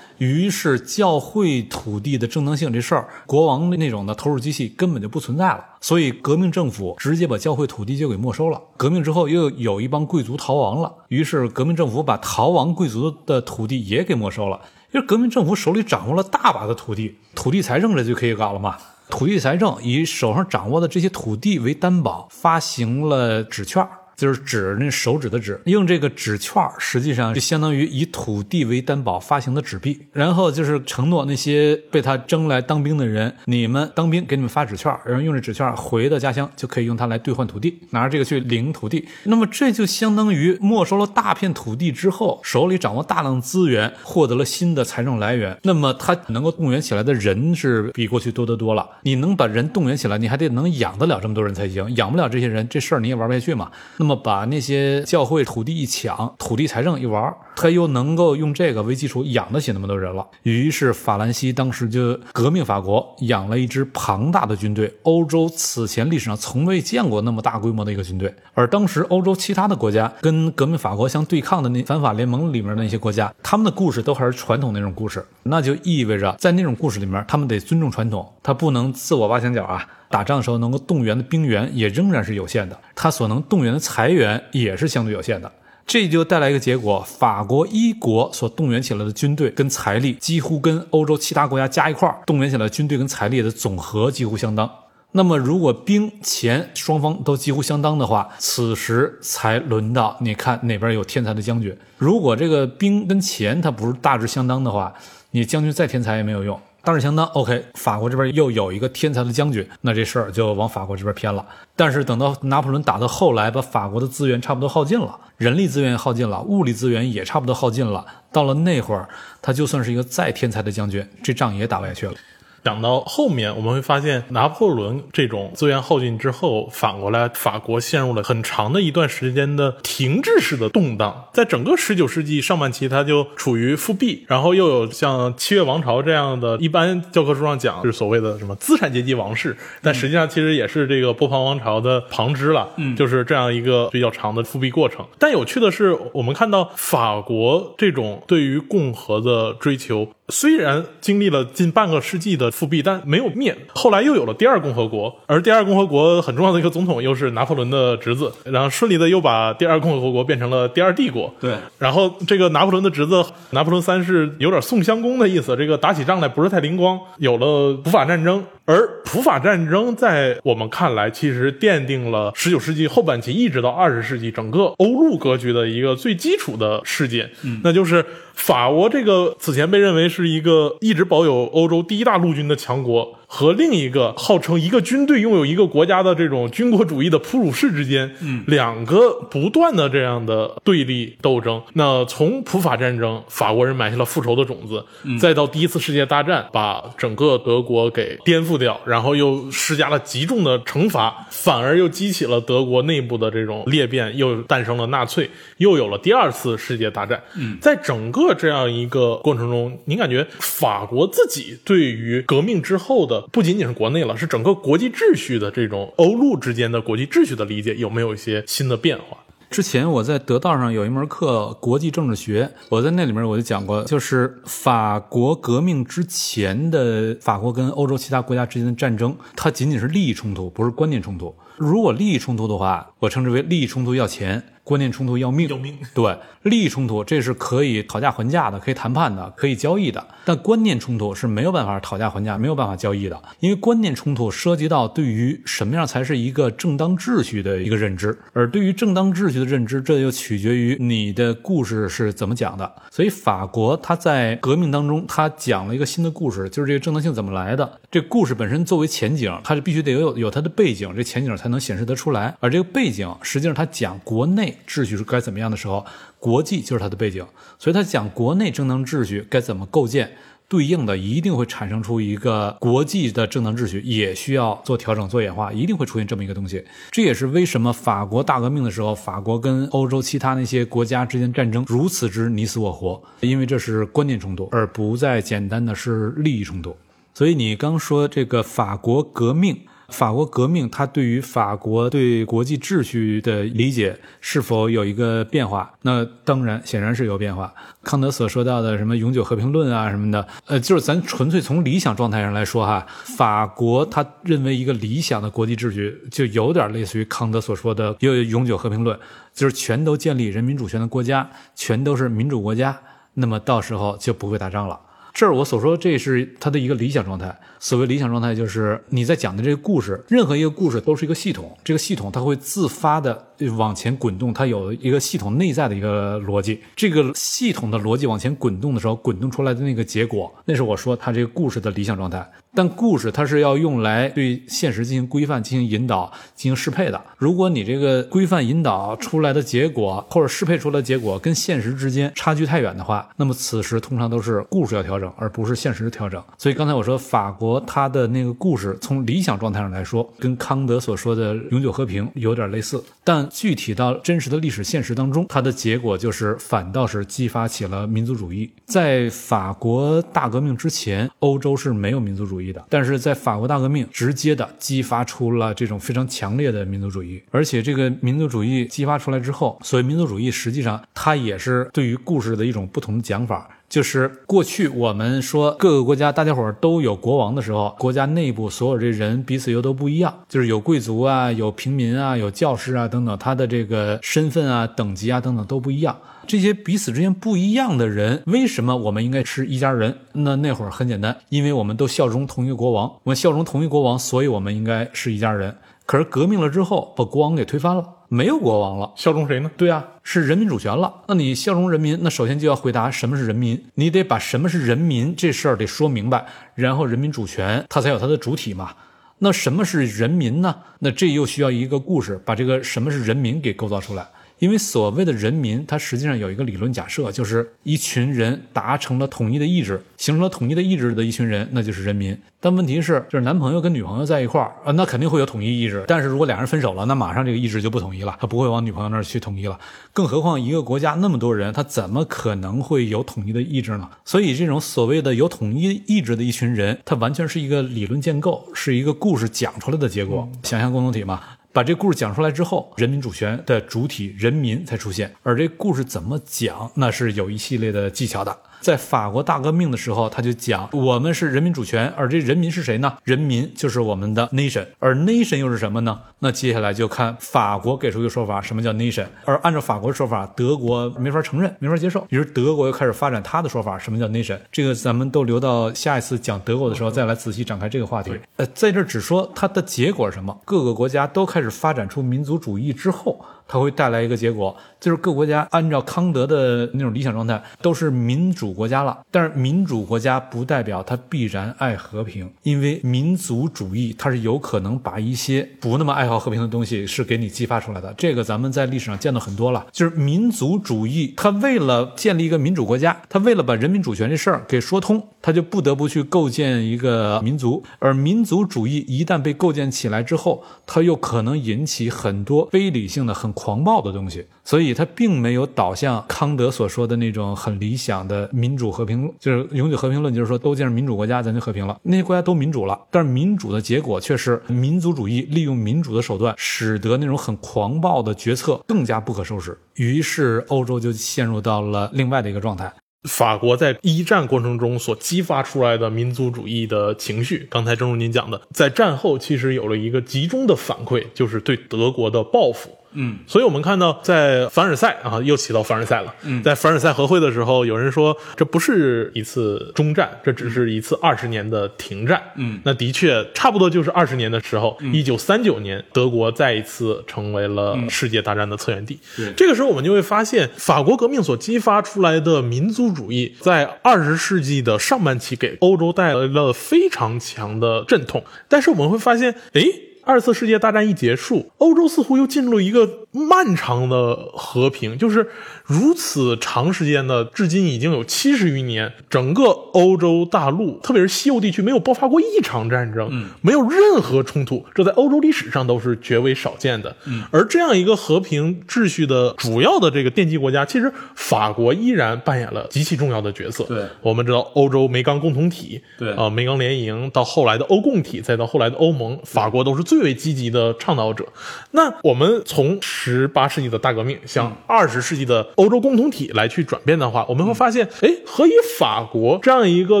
于是，教会土地的正当性这事儿，国王的那种的投入机器根本就不存在了。所以，革命政府直接把教会土地就给没收了。革命之后，又有一帮贵族逃亡了，于是革命政府把逃亡贵族的土地也给没收了。因为革命政府手里掌握了大把的土地，土地财政这就可以搞了嘛。土地财政以手上掌握的这些土地为担保，发行了纸券。就是纸，那手指的纸，用这个纸券实际上就相当于以土地为担保发行的纸币。然后就是承诺那些被他征来当兵的人，你们当兵给你们发纸券，然后用这纸券回到家乡就可以用它来兑换土地，拿着这个去领土地。那么这就相当于没收了大片土地之后，手里掌握大量资源，获得了新的财政来源。那么他能够动员起来的人是比过去多得多了。你能把人动员起来，你还得能养得了这么多人才行。养不了这些人，这事儿你也玩不下去嘛。那么。么把那些教会土地一抢，土地财政一玩，他又能够用这个为基础养得起那么多人了。于是法兰西当时就革命法国，养了一支庞大的军队，欧洲此前历史上从未见过那么大规模的一个军队。而当时欧洲其他的国家跟革命法国相对抗的那反法联盟里面的那些国家，他们的故事都还是传统那种故事，那就意味着在那种故事里面，他们得尊重传统，他不能自我挖墙脚啊。打仗的时候能够动员的兵员也仍然是有限的，他所能动员的财源也是相对有限的，这就带来一个结果：法国一国所动员起来的军队跟财力，几乎跟欧洲其他国家加一块动员起来的军队跟财力的总和几乎相当。那么，如果兵钱双方都几乎相当的话，此时才轮到你看哪边有天才的将军。如果这个兵跟钱它不是大致相当的话，你将军再天才也没有用。倒是相当。OK，法国这边又有一个天才的将军，那这事儿就往法国这边偏了。但是等到拿破仑打到后来，把法国的资源差不多耗尽了，人力资源耗尽了，物力资源也差不多耗尽了。到了那会儿，他就算是一个再天才的将军，这仗也打不下去了。讲到后面，我们会发现拿破仑这种资源耗尽之后，反过来法国陷入了很长的一段时间的停滞式的动荡。在整个十九世纪上半期，它就处于复辟，然后又有像七月王朝这样的，一般教科书上讲是所谓的什么资产阶级王室，但实际上其实也是这个波旁王朝的旁支了。嗯，就是这样一个比较长的复辟过程。但有趣的是，我们看到法国这种对于共和的追求。虽然经历了近半个世纪的复辟，但没有灭。后来又有了第二共和国，而第二共和国很重要的一个总统又是拿破仑的侄子，然后顺利的又把第二共和国变成了第二帝国。对，然后这个拿破仑的侄子拿破仑三世有点宋襄公的意思，这个打起仗来不是太灵光，有了普法战争。而普法战争在我们看来，其实奠定了十九世纪后半期一直到二十世纪整个欧陆格局的一个最基础的事件，那就是法国这个此前被认为是一个一直保有欧洲第一大陆军的强国。和另一个号称一个军队拥有一个国家的这种军国主义的普鲁士之间，嗯，两个不断的这样的对立斗争。那从普法战争，法国人埋下了复仇的种子，再到第一次世界大战，把整个德国给颠覆掉，然后又施加了极重的惩罚，反而又激起了德国内部的这种裂变，又诞生了纳粹，又有了第二次世界大战。嗯，在整个这样一个过程中，您感觉法国自己对于革命之后的？不仅仅是国内了，是整个国际秩序的这种欧陆之间的国际秩序的理解有没有一些新的变化？之前我在得道上有一门课国际政治学，我在那里面我就讲过，就是法国革命之前的法国跟欧洲其他国家之间的战争，它仅仅是利益冲突，不是观念冲突。如果利益冲突的话，我称之为利益冲突要钱。观念冲突要命，要命。对，利益冲突这是可以讨价还价的，可以谈判的，可以交易的。但观念冲突是没有办法讨价还价，没有办法交易的，因为观念冲突涉及到对于什么样才是一个正当秩序的一个认知，而对于正当秩序的认知，这就取决于你的故事是怎么讲的。所以法国他在革命当中，他讲了一个新的故事，就是这个正当性怎么来的。这故事本身作为前景，它是必须得有有它的背景，这前景才能显示得出来。而这个背景实际上它讲国内。秩序是该怎么样的时候，国际就是它的背景，所以他讲国内正当秩序该怎么构建，对应的一定会产生出一个国际的正当秩序，也需要做调整、做演化，一定会出现这么一个东西。这也是为什么法国大革命的时候，法国跟欧洲其他那些国家之间战争如此之你死我活，因为这是观念冲突，而不再简单的是利益冲突。所以你刚说这个法国革命。法国革命，它对于法国对国际秩序的理解是否有一个变化？那当然，显然是有变化。康德所说到的什么永久和平论啊什么的，呃，就是咱纯粹从理想状态上来说哈，法国他认为一个理想的国际秩序，就有点类似于康德所说的有永久和平论，就是全都建立人民主权的国家，全都是民主国家，那么到时候就不会打仗了。这儿我所说，这是他的一个理想状态。所谓理想状态，就是你在讲的这个故事，任何一个故事都是一个系统，这个系统它会自发的往前滚动，它有一个系统内在的一个逻辑。这个系统的逻辑往前滚动的时候，滚动出来的那个结果，那是我说他这个故事的理想状态。但故事它是要用来对现实进行规范、进行引导、进行适配的。如果你这个规范引导出来的结果，或者适配出来的结果跟现实之间差距太远的话，那么此时通常都是故事要调整，而不是现实调整。所以刚才我说法国它的那个故事，从理想状态上来说，跟康德所说的永久和平有点类似，但具体到真实的历史现实当中，它的结果就是反倒是激发起了民族主义。在法国大革命之前，欧洲是没有民族主义。义的，但是在法国大革命直接的激发出了这种非常强烈的民族主义，而且这个民族主义激发出来之后，所谓民族主义实际上它也是对于故事的一种不同的讲法。就是过去我们说各个国家大家伙都有国王的时候，国家内部所有这人彼此又都不一样，就是有贵族啊，有平民啊，有教师啊等等，他的这个身份啊、等级啊等等都不一样。这些彼此之间不一样的人，为什么我们应该是一家人？那那会儿很简单，因为我们都效忠同一个国王，我们效忠同一国王，所以我们应该是一家人。可是革命了之后，把国王给推翻了。没有国王了。效忠谁呢？对啊，是人民主权了。那你效忠人民，那首先就要回答什么是人民，你得把什么是人民这事儿得说明白，然后人民主权它才有它的主体嘛。那什么是人民呢？那这又需要一个故事，把这个什么是人民给构造出来。因为所谓的人民，它实际上有一个理论假设，就是一群人达成了统一的意志，形成了统一的意志的一群人，那就是人民。但问题是，就是男朋友跟女朋友在一块儿啊，那肯定会有统一意志。但是如果俩人分手了，那马上这个意志就不统一了，他不会往女朋友那儿去统一了。更何况一个国家那么多人，他怎么可能会有统一的意志呢？所以这种所谓的有统一意志的一群人，他完全是一个理论建构，是一个故事讲出来的结果，想象共同体嘛。把这故事讲出来之后，人民主权的主体人民才出现。而这故事怎么讲，那是有一系列的技巧的。在法国大革命的时候，他就讲我们是人民主权，而这人民是谁呢？人民就是我们的 nation，而 nation 又是什么呢？那接下来就看法国给出一个说法，什么叫 nation？而按照法国的说法，德国没法承认，没法接受。于是德国又开始发展他的说法，什么叫 nation？这个咱们都留到下一次讲德国的时候再来仔细展开这个话题。呃，在这儿只说它的结果是什么？各个国家都开始发展出民族主义之后。它会带来一个结果，就是各国家按照康德的那种理想状态，都是民主国家了。但是民主国家不代表它必然爱和平，因为民族主义它是有可能把一些不那么爱好和平的东西是给你激发出来的。这个咱们在历史上见到很多了，就是民族主义，它为了建立一个民主国家，它为了把人民主权这事儿给说通，它就不得不去构建一个民族。而民族主义一旦被构建起来之后，它又可能引起很多非理性的很。狂暴的东西，所以它并没有导向康德所说的那种很理想的民主和平，就是永久和平论，就是说都建成民主国家，咱就和平了。那些国家都民主了，但是民主的结果却是民族主义利用民主的手段，使得那种很狂暴的决策更加不可收拾。于是欧洲就陷入到了另外的一个状态。法国在一战过程中所激发出来的民族主义的情绪，刚才正如您讲的，在战后其实有了一个集中的反馈，就是对德国的报复。嗯，所以我们看到，在凡尔赛啊，又提到凡尔赛了。嗯，在凡尔赛和会的时候，有人说这不是一次中战，这只是一次二十年的停战。嗯，那的确差不多就是二十年的时候，一九三九年，德国再一次成为了世界大战的策源地。对，这个时候我们就会发现，法国革命所激发出来的民族主义，在二十世纪的上半期给欧洲带来了非常强的阵痛。但是我们会发现，哎。二次世界大战一结束，欧洲似乎又进入了一个漫长的和平，就是如此长时间的，至今已经有七十余年，整个欧洲大陆，特别是西欧地区，没有爆发过一场战争，嗯，没有任何冲突，这在欧洲历史上都是绝为少见的。嗯，而这样一个和平秩序的主要的这个奠基国家，其实法国依然扮演了极其重要的角色。对，我们知道欧洲煤钢共同体，对啊，煤钢联营到后来的欧共体，再到后来的欧盟，法国都是最。最为积极的倡导者。那我们从十八世纪的大革命向二十世纪的欧洲共同体来去转变的话，我们会发现，哎，何以法国这样一个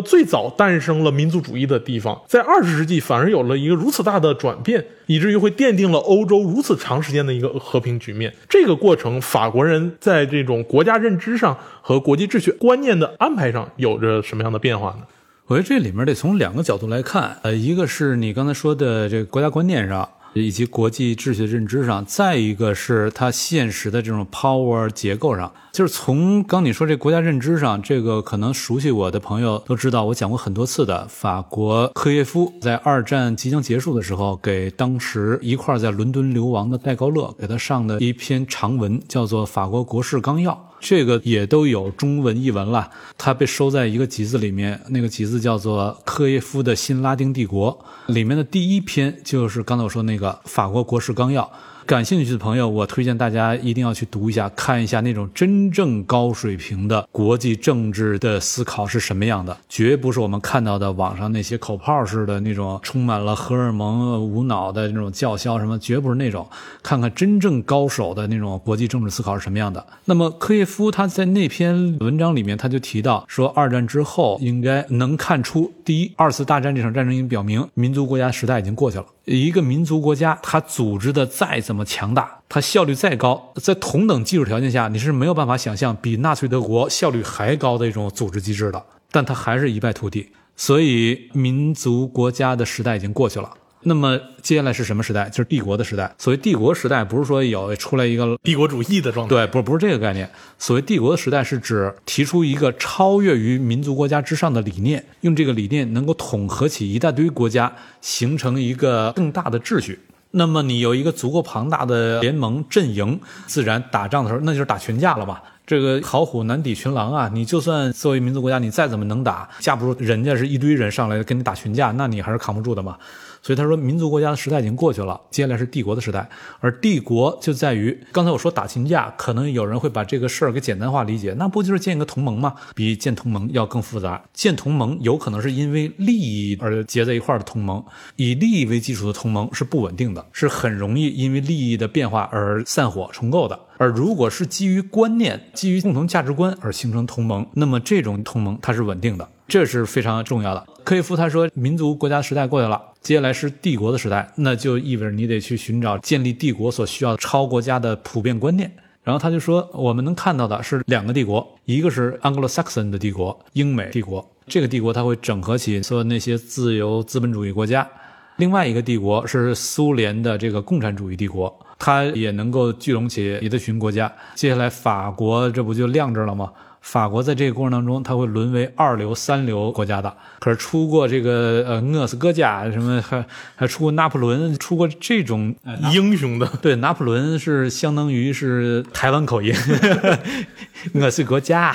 最早诞生了民族主义的地方，在二十世纪反而有了一个如此大的转变，以至于会奠定了欧洲如此长时间的一个和平局面。这个过程，法国人在这种国家认知上和国际秩序观念的安排上有着什么样的变化呢？我觉得这里面得从两个角度来看，呃，一个是你刚才说的这个国家观念上，以及国际秩序的认知上，再一个是它现实的这种 power 结构上。就是从刚你说这国家认知上，这个可能熟悉我的朋友都知道，我讲过很多次的。法国科耶夫在二战即将结束的时候，给当时一块在伦敦流亡的戴高乐给他上的一篇长文，叫做《法国国事纲要》。这个也都有中文译文了，它被收在一个集子里面，那个集子叫做《科耶夫的新拉丁帝国》，里面的第一篇就是刚才我说那个《法国国事纲要》。感兴趣的朋友，我推荐大家一定要去读一下，看一下那种真正高水平的国际政治的思考是什么样的，绝不是我们看到的网上那些口炮式的那种充满了荷尔蒙、无脑的那种叫嚣什么，绝不是那种。看看真正高手的那种国际政治思考是什么样的。那么科耶夫他在那篇文章里面他就提到说，二战之后应该能看出，第一，二次大战这场战争已经表明，民族国家时代已经过去了。一个民族国家，它组织的再怎么强大，它效率再高，在同等技术条件下，你是没有办法想象比纳粹德国效率还高的一种组织机制的。但它还是一败涂地。所以，民族国家的时代已经过去了。那么接下来是什么时代？就是帝国的时代。所谓帝国时代，不是说有出来一个帝国主义的状态，对，不不是这个概念。所谓帝国的时代，是指提出一个超越于民族国家之上的理念，用这个理念能够统合起一大堆国家，形成一个更大的秩序。那么你有一个足够庞大的联盟阵营，自然打仗的时候那就是打群架了吧。这个好虎难抵群狼啊！你就算作为民族国家，你再怎么能打，架不住人家是一堆人上来跟你打群架，那你还是扛不住的嘛。所以他说，民族国家的时代已经过去了，接下来是帝国的时代。而帝国就在于，刚才我说打群架，可能有人会把这个事儿给简单化理解，那不就是建一个同盟吗？比建同盟要更复杂。建同盟有可能是因为利益而结在一块儿的同盟，以利益为基础的同盟是不稳定的，是很容易因为利益的变化而散伙重构的。而如果是基于观念、基于共同价值观而形成同盟，那么这种同盟它是稳定的。这是非常重要的。科伊夫他说，民族国家时代过去了，接下来是帝国的时代，那就意味着你得去寻找建立帝国所需要超国家的普遍观念。然后他就说，我们能看到的是两个帝国，一个是 Anglo-Saxon 的帝国，英美帝国，这个帝国它会整合起所有那些自由资本主义国家；另外一个帝国是苏联的这个共产主义帝国，它也能够聚拢起一大群国家。接下来法国这不就亮着了吗？法国在这个过程当中，它会沦为二流、三流国家的。可是出过这个呃厄斯戈加什么，还还出过拿破仑，出过这种 英雄的。对，拿破仑是相当于是台湾口音，厄斯国家。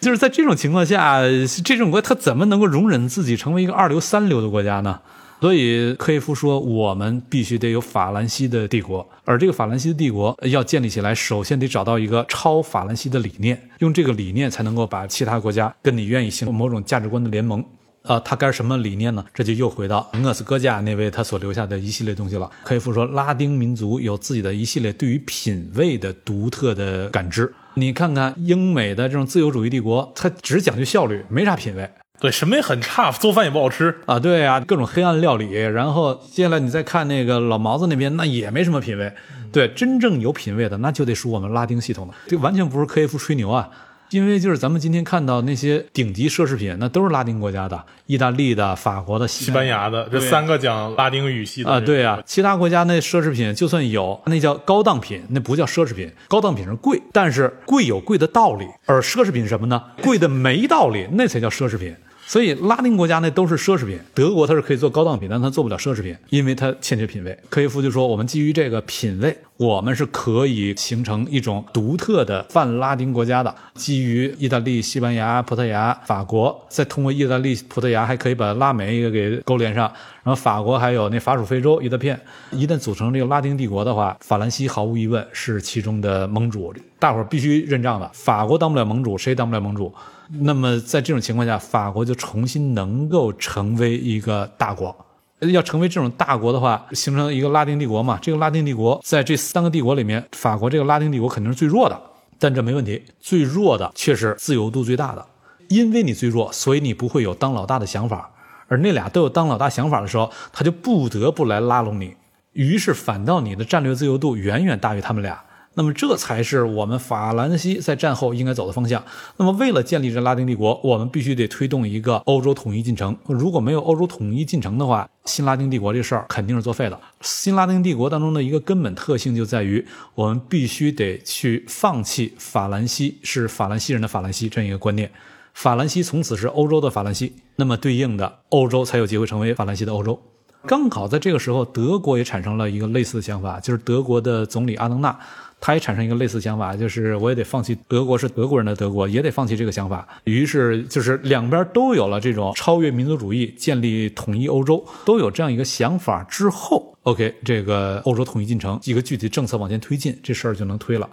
就是在这种情况下，这种国家它怎么能够容忍自己成为一个二流、三流的国家呢？所以科耶夫说，我们必须得有法兰西的帝国，而这个法兰西的帝国要建立起来，首先得找到一个超法兰西的理念，用这个理念才能够把其他国家跟你愿意形成某种价值观的联盟。啊，他该什么理念呢？这就又回到厄斯戈加那位他所留下的一系列东西了。科耶夫说，拉丁民族有自己的一系列对于品味的独特的感知。你看看英美的这种自由主义帝国，它只讲究效率，没啥品味。对，什么也很差，做饭也不好吃啊！对啊，各种黑暗料理。然后接下来你再看那个老毛子那边，那也没什么品味。对，真正有品味的，那就得属我们拉丁系统的。这完全不是科耶夫吹牛啊，因为就是咱们今天看到那些顶级奢侈品，那都是拉丁国家的，意大利的、法国的、西班牙的，这三个讲拉丁语系的啊。对啊，其他国家那奢侈品就算有，那叫高档品，那不叫奢侈品。高档品是贵，但是贵有贵的道理，而奢侈品什么呢？贵的没道理，那才叫奢侈品。所以拉丁国家那都是奢侈品，德国它是可以做高档品，但它做不了奢侈品，因为它欠缺品位。科耶夫就说，我们基于这个品位，我们是可以形成一种独特的泛拉丁国家的，基于意大利、西班牙、葡萄牙、法国，再通过意大利、葡萄牙还可以把拉美也给勾连上，然后法国还有那法属非洲一大片，一旦组成这个拉丁帝国的话，法兰西毫无疑问是其中的盟主，大伙儿必须认账的。法国当不了盟主，谁当不了盟主？那么在这种情况下，法国就重新能够成为一个大国。要成为这种大国的话，形成一个拉丁帝国嘛？这个拉丁帝国在这三个帝国里面，法国这个拉丁帝国肯定是最弱的。但这没问题，最弱的却是自由度最大的。因为你最弱，所以你不会有当老大的想法。而那俩都有当老大想法的时候，他就不得不来拉拢你。于是反倒你的战略自由度远远大于他们俩。那么这才是我们法兰西在战后应该走的方向。那么为了建立这拉丁帝国，我们必须得推动一个欧洲统一进程。如果没有欧洲统一进程的话，新拉丁帝国这事儿肯定是作废的。新拉丁帝国当中的一个根本特性就在于，我们必须得去放弃法兰西是法兰西人的法兰西这样一个观念。法兰西从此是欧洲的法兰西，那么对应的欧洲才有机会成为法兰西的欧洲。刚好在这个时候，德国也产生了一个类似的想法，就是德国的总理阿登纳。他也产生一个类似想法，就是我也得放弃德国是德国人的德国，也得放弃这个想法。于是就是两边都有了这种超越民族主义、建立统一欧洲，都有这样一个想法之后，OK，这个欧洲统一进程一个具体政策往前推进，这事儿就能推了。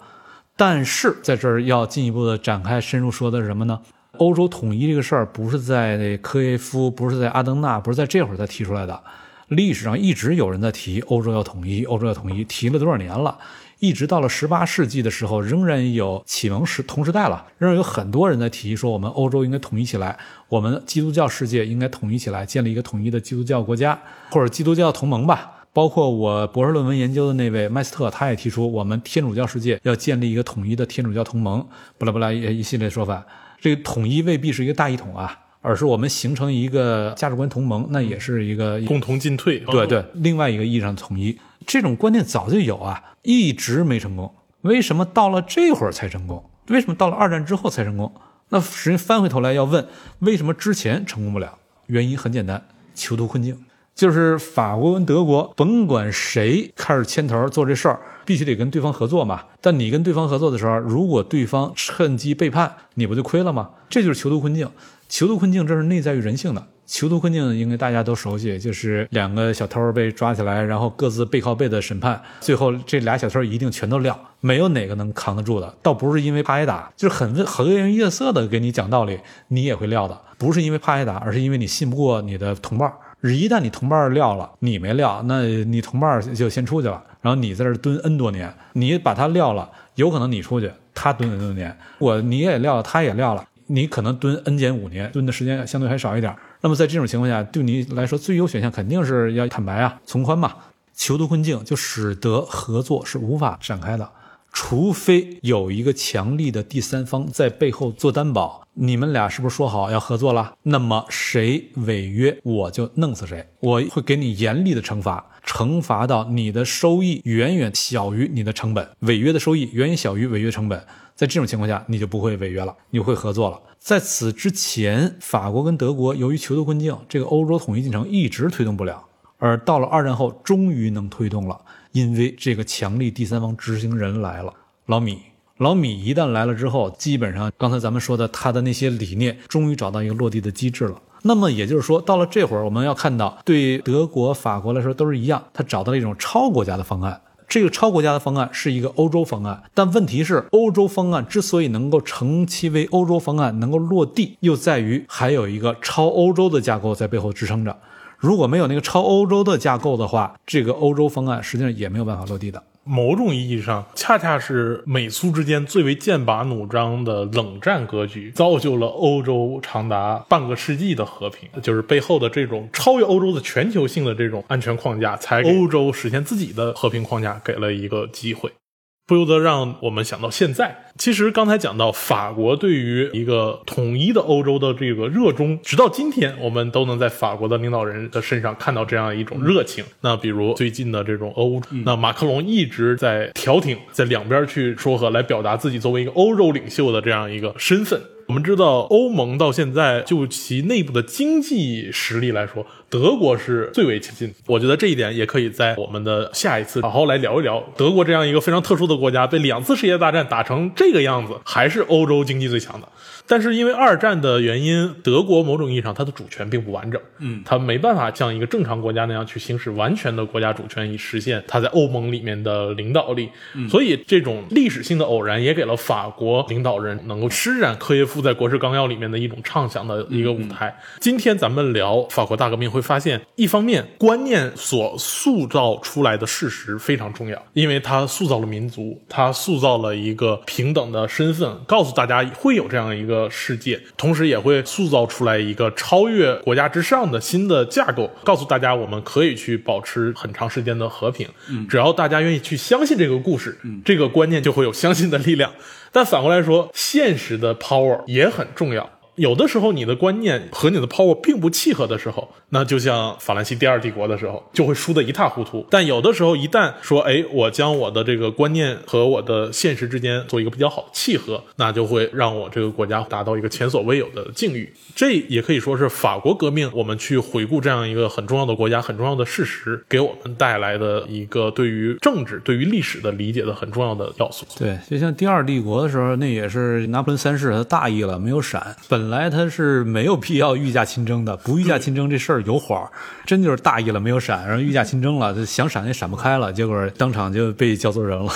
但是在这儿要进一步的展开深入说的是什么呢？欧洲统一这个事儿不是在科耶夫，不是在阿登纳，不是在这会儿才提出来的，历史上一直有人在提欧洲要统一，欧洲要统一，提了多少年了？一直到了十八世纪的时候，仍然有启蒙时同时代了，仍然有很多人在提议说，我们欧洲应该统一起来，我们基督教世界应该统一起来，建立一个统一的基督教国家或者基督教同盟吧。包括我博士论文研究的那位麦斯特，他也提出，我们天主教世界要建立一个统一的天主教同盟，巴拉巴拉一一系列说法。这个统一未必是一个大一统啊。而是我们形成一个价值观同盟，那也是一个共同进退。对对，另外一个意义上统一，这种观念早就有啊，一直没成功。为什么到了这会儿才成功？为什么到了二战之后才成功？那实际翻回头来要问，为什么之前成功不了？原因很简单，囚徒困境。就是法国跟德国，甭管谁开始牵头做这事儿，必须得跟对方合作嘛。但你跟对方合作的时候，如果对方趁机背叛，你不就亏了吗？这就是囚徒困境。囚徒困境这是内在于人性的。囚徒困境应该大家都熟悉，就是两个小偷被抓起来，然后各自背靠背的审判，最后这俩小偷一定全都撂，没有哪个能扛得住的。倒不是因为怕挨打，就是很和颜悦色的给你讲道理，你也会撂的。不是因为怕挨打，而是因为你信不过你的同伴。一旦你同伴撂了，你没撂，那你同伴就先出去了，然后你在这蹲 N 多年，你把他撂了，有可能你出去，他蹲 N 多年，我你也撂了，他也撂了，你可能蹲 N 减五年，蹲的时间相对还少一点。那么在这种情况下，对你来说最优选项肯定是要坦白啊，从宽嘛。囚徒困境就使得合作是无法展开的。除非有一个强力的第三方在背后做担保，你们俩是不是说好要合作了？那么谁违约，我就弄死谁，我会给你严厉的惩罚，惩罚到你的收益远远小于你的成本，违约的收益远远小于违约成本。在这种情况下，你就不会违约了，你会合作了。在此之前，法国跟德国由于囚徒困境，这个欧洲统一进程一直推动不了，而到了二战后，终于能推动了。因为这个强力第三方执行人来了，老米，老米一旦来了之后，基本上刚才咱们说的他的那些理念，终于找到一个落地的机制了。那么也就是说，到了这会儿，我们要看到，对德国、法国来说都是一样，他找到了一种超国家的方案。这个超国家的方案是一个欧洲方案，但问题是，欧洲方案之所以能够成其为欧洲方案，能够落地，又在于还有一个超欧洲的架构在背后支撑着。如果没有那个超欧洲的架构的话，这个欧洲方案实际上也没有办法落地的。某种意义上，恰恰是美苏之间最为剑拔弩张的冷战格局，造就了欧洲长达半个世纪的和平。就是背后的这种超越欧洲的全球性的这种安全框架，才欧洲实现自己的和平框架给了一个机会。不由得让我们想到现在。其实刚才讲到法国对于一个统一的欧洲的这个热衷，直到今天，我们都能在法国的领导人的身上看到这样一种热情。那比如最近的这种欧，那马克龙一直在调停，在两边去说和，来表达自己作为一个欧洲领袖的这样一个身份。我们知道，欧盟到现在就其内部的经济实力来说，德国是最为强劲。我觉得这一点也可以在我们的下一次好好来聊一聊德国这样一个非常特殊的国家，被两次世界大战打成这个样子，还是欧洲经济最强的。但是因为二战的原因，德国某种意义上它的主权并不完整，嗯，它没办法像一个正常国家那样去行使完全的国家主权，以实现它在欧盟里面的领导力。所以这种历史性的偶然也给了法国领导人能够施展科耶夫在国事纲要里面的一种畅想的一个舞台。今天咱们聊法国大革命，会发现一方面观念所塑造出来的事实非常重要，因为它塑造了民族，它塑造了一个平等的身份，告诉大家会有这样一个。的世界，同时也会塑造出来一个超越国家之上的新的架构，告诉大家我们可以去保持很长时间的和平。嗯，只要大家愿意去相信这个故事，嗯，这个观念就会有相信的力量。但反过来说，现实的 power 也很重要。有的时候，你的观念和你的 power 并不契合的时候，那就像法兰西第二帝国的时候，就会输得一塌糊涂。但有的时候，一旦说，哎，我将我的这个观念和我的现实之间做一个比较好契合，那就会让我这个国家达到一个前所未有的境遇。这也可以说是法国革命，我们去回顾这样一个很重要的国家、很重要的事实，给我们带来的一个对于政治、对于历史的理解的很重要的要素。对，就像第二帝国的时候，那也是拿破仑三世他大意了，没有闪本。本来他是没有必要御驾亲征的，不御驾亲征这事儿有缓，真就是大意了没有闪，然后御驾亲征了，想闪也闪不开了，结果当场就被叫做人了。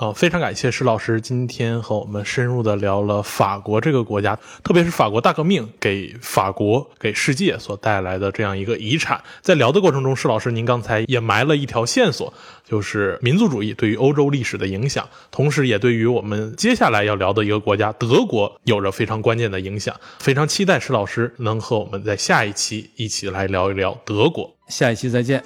好，非常感谢石老师今天和我们深入的聊了法国这个国家，特别是法国大革命给法国、给世界所带来的这样一个遗产。在聊的过程中，石老师您刚才也埋了一条线索，就是民族主义对于欧洲历史的影响，同时也对于我们接下来要聊的一个国家德国有着非常关键的影响。非常期待石老师能和我们在下一期一起来聊一聊德国。下一期再见。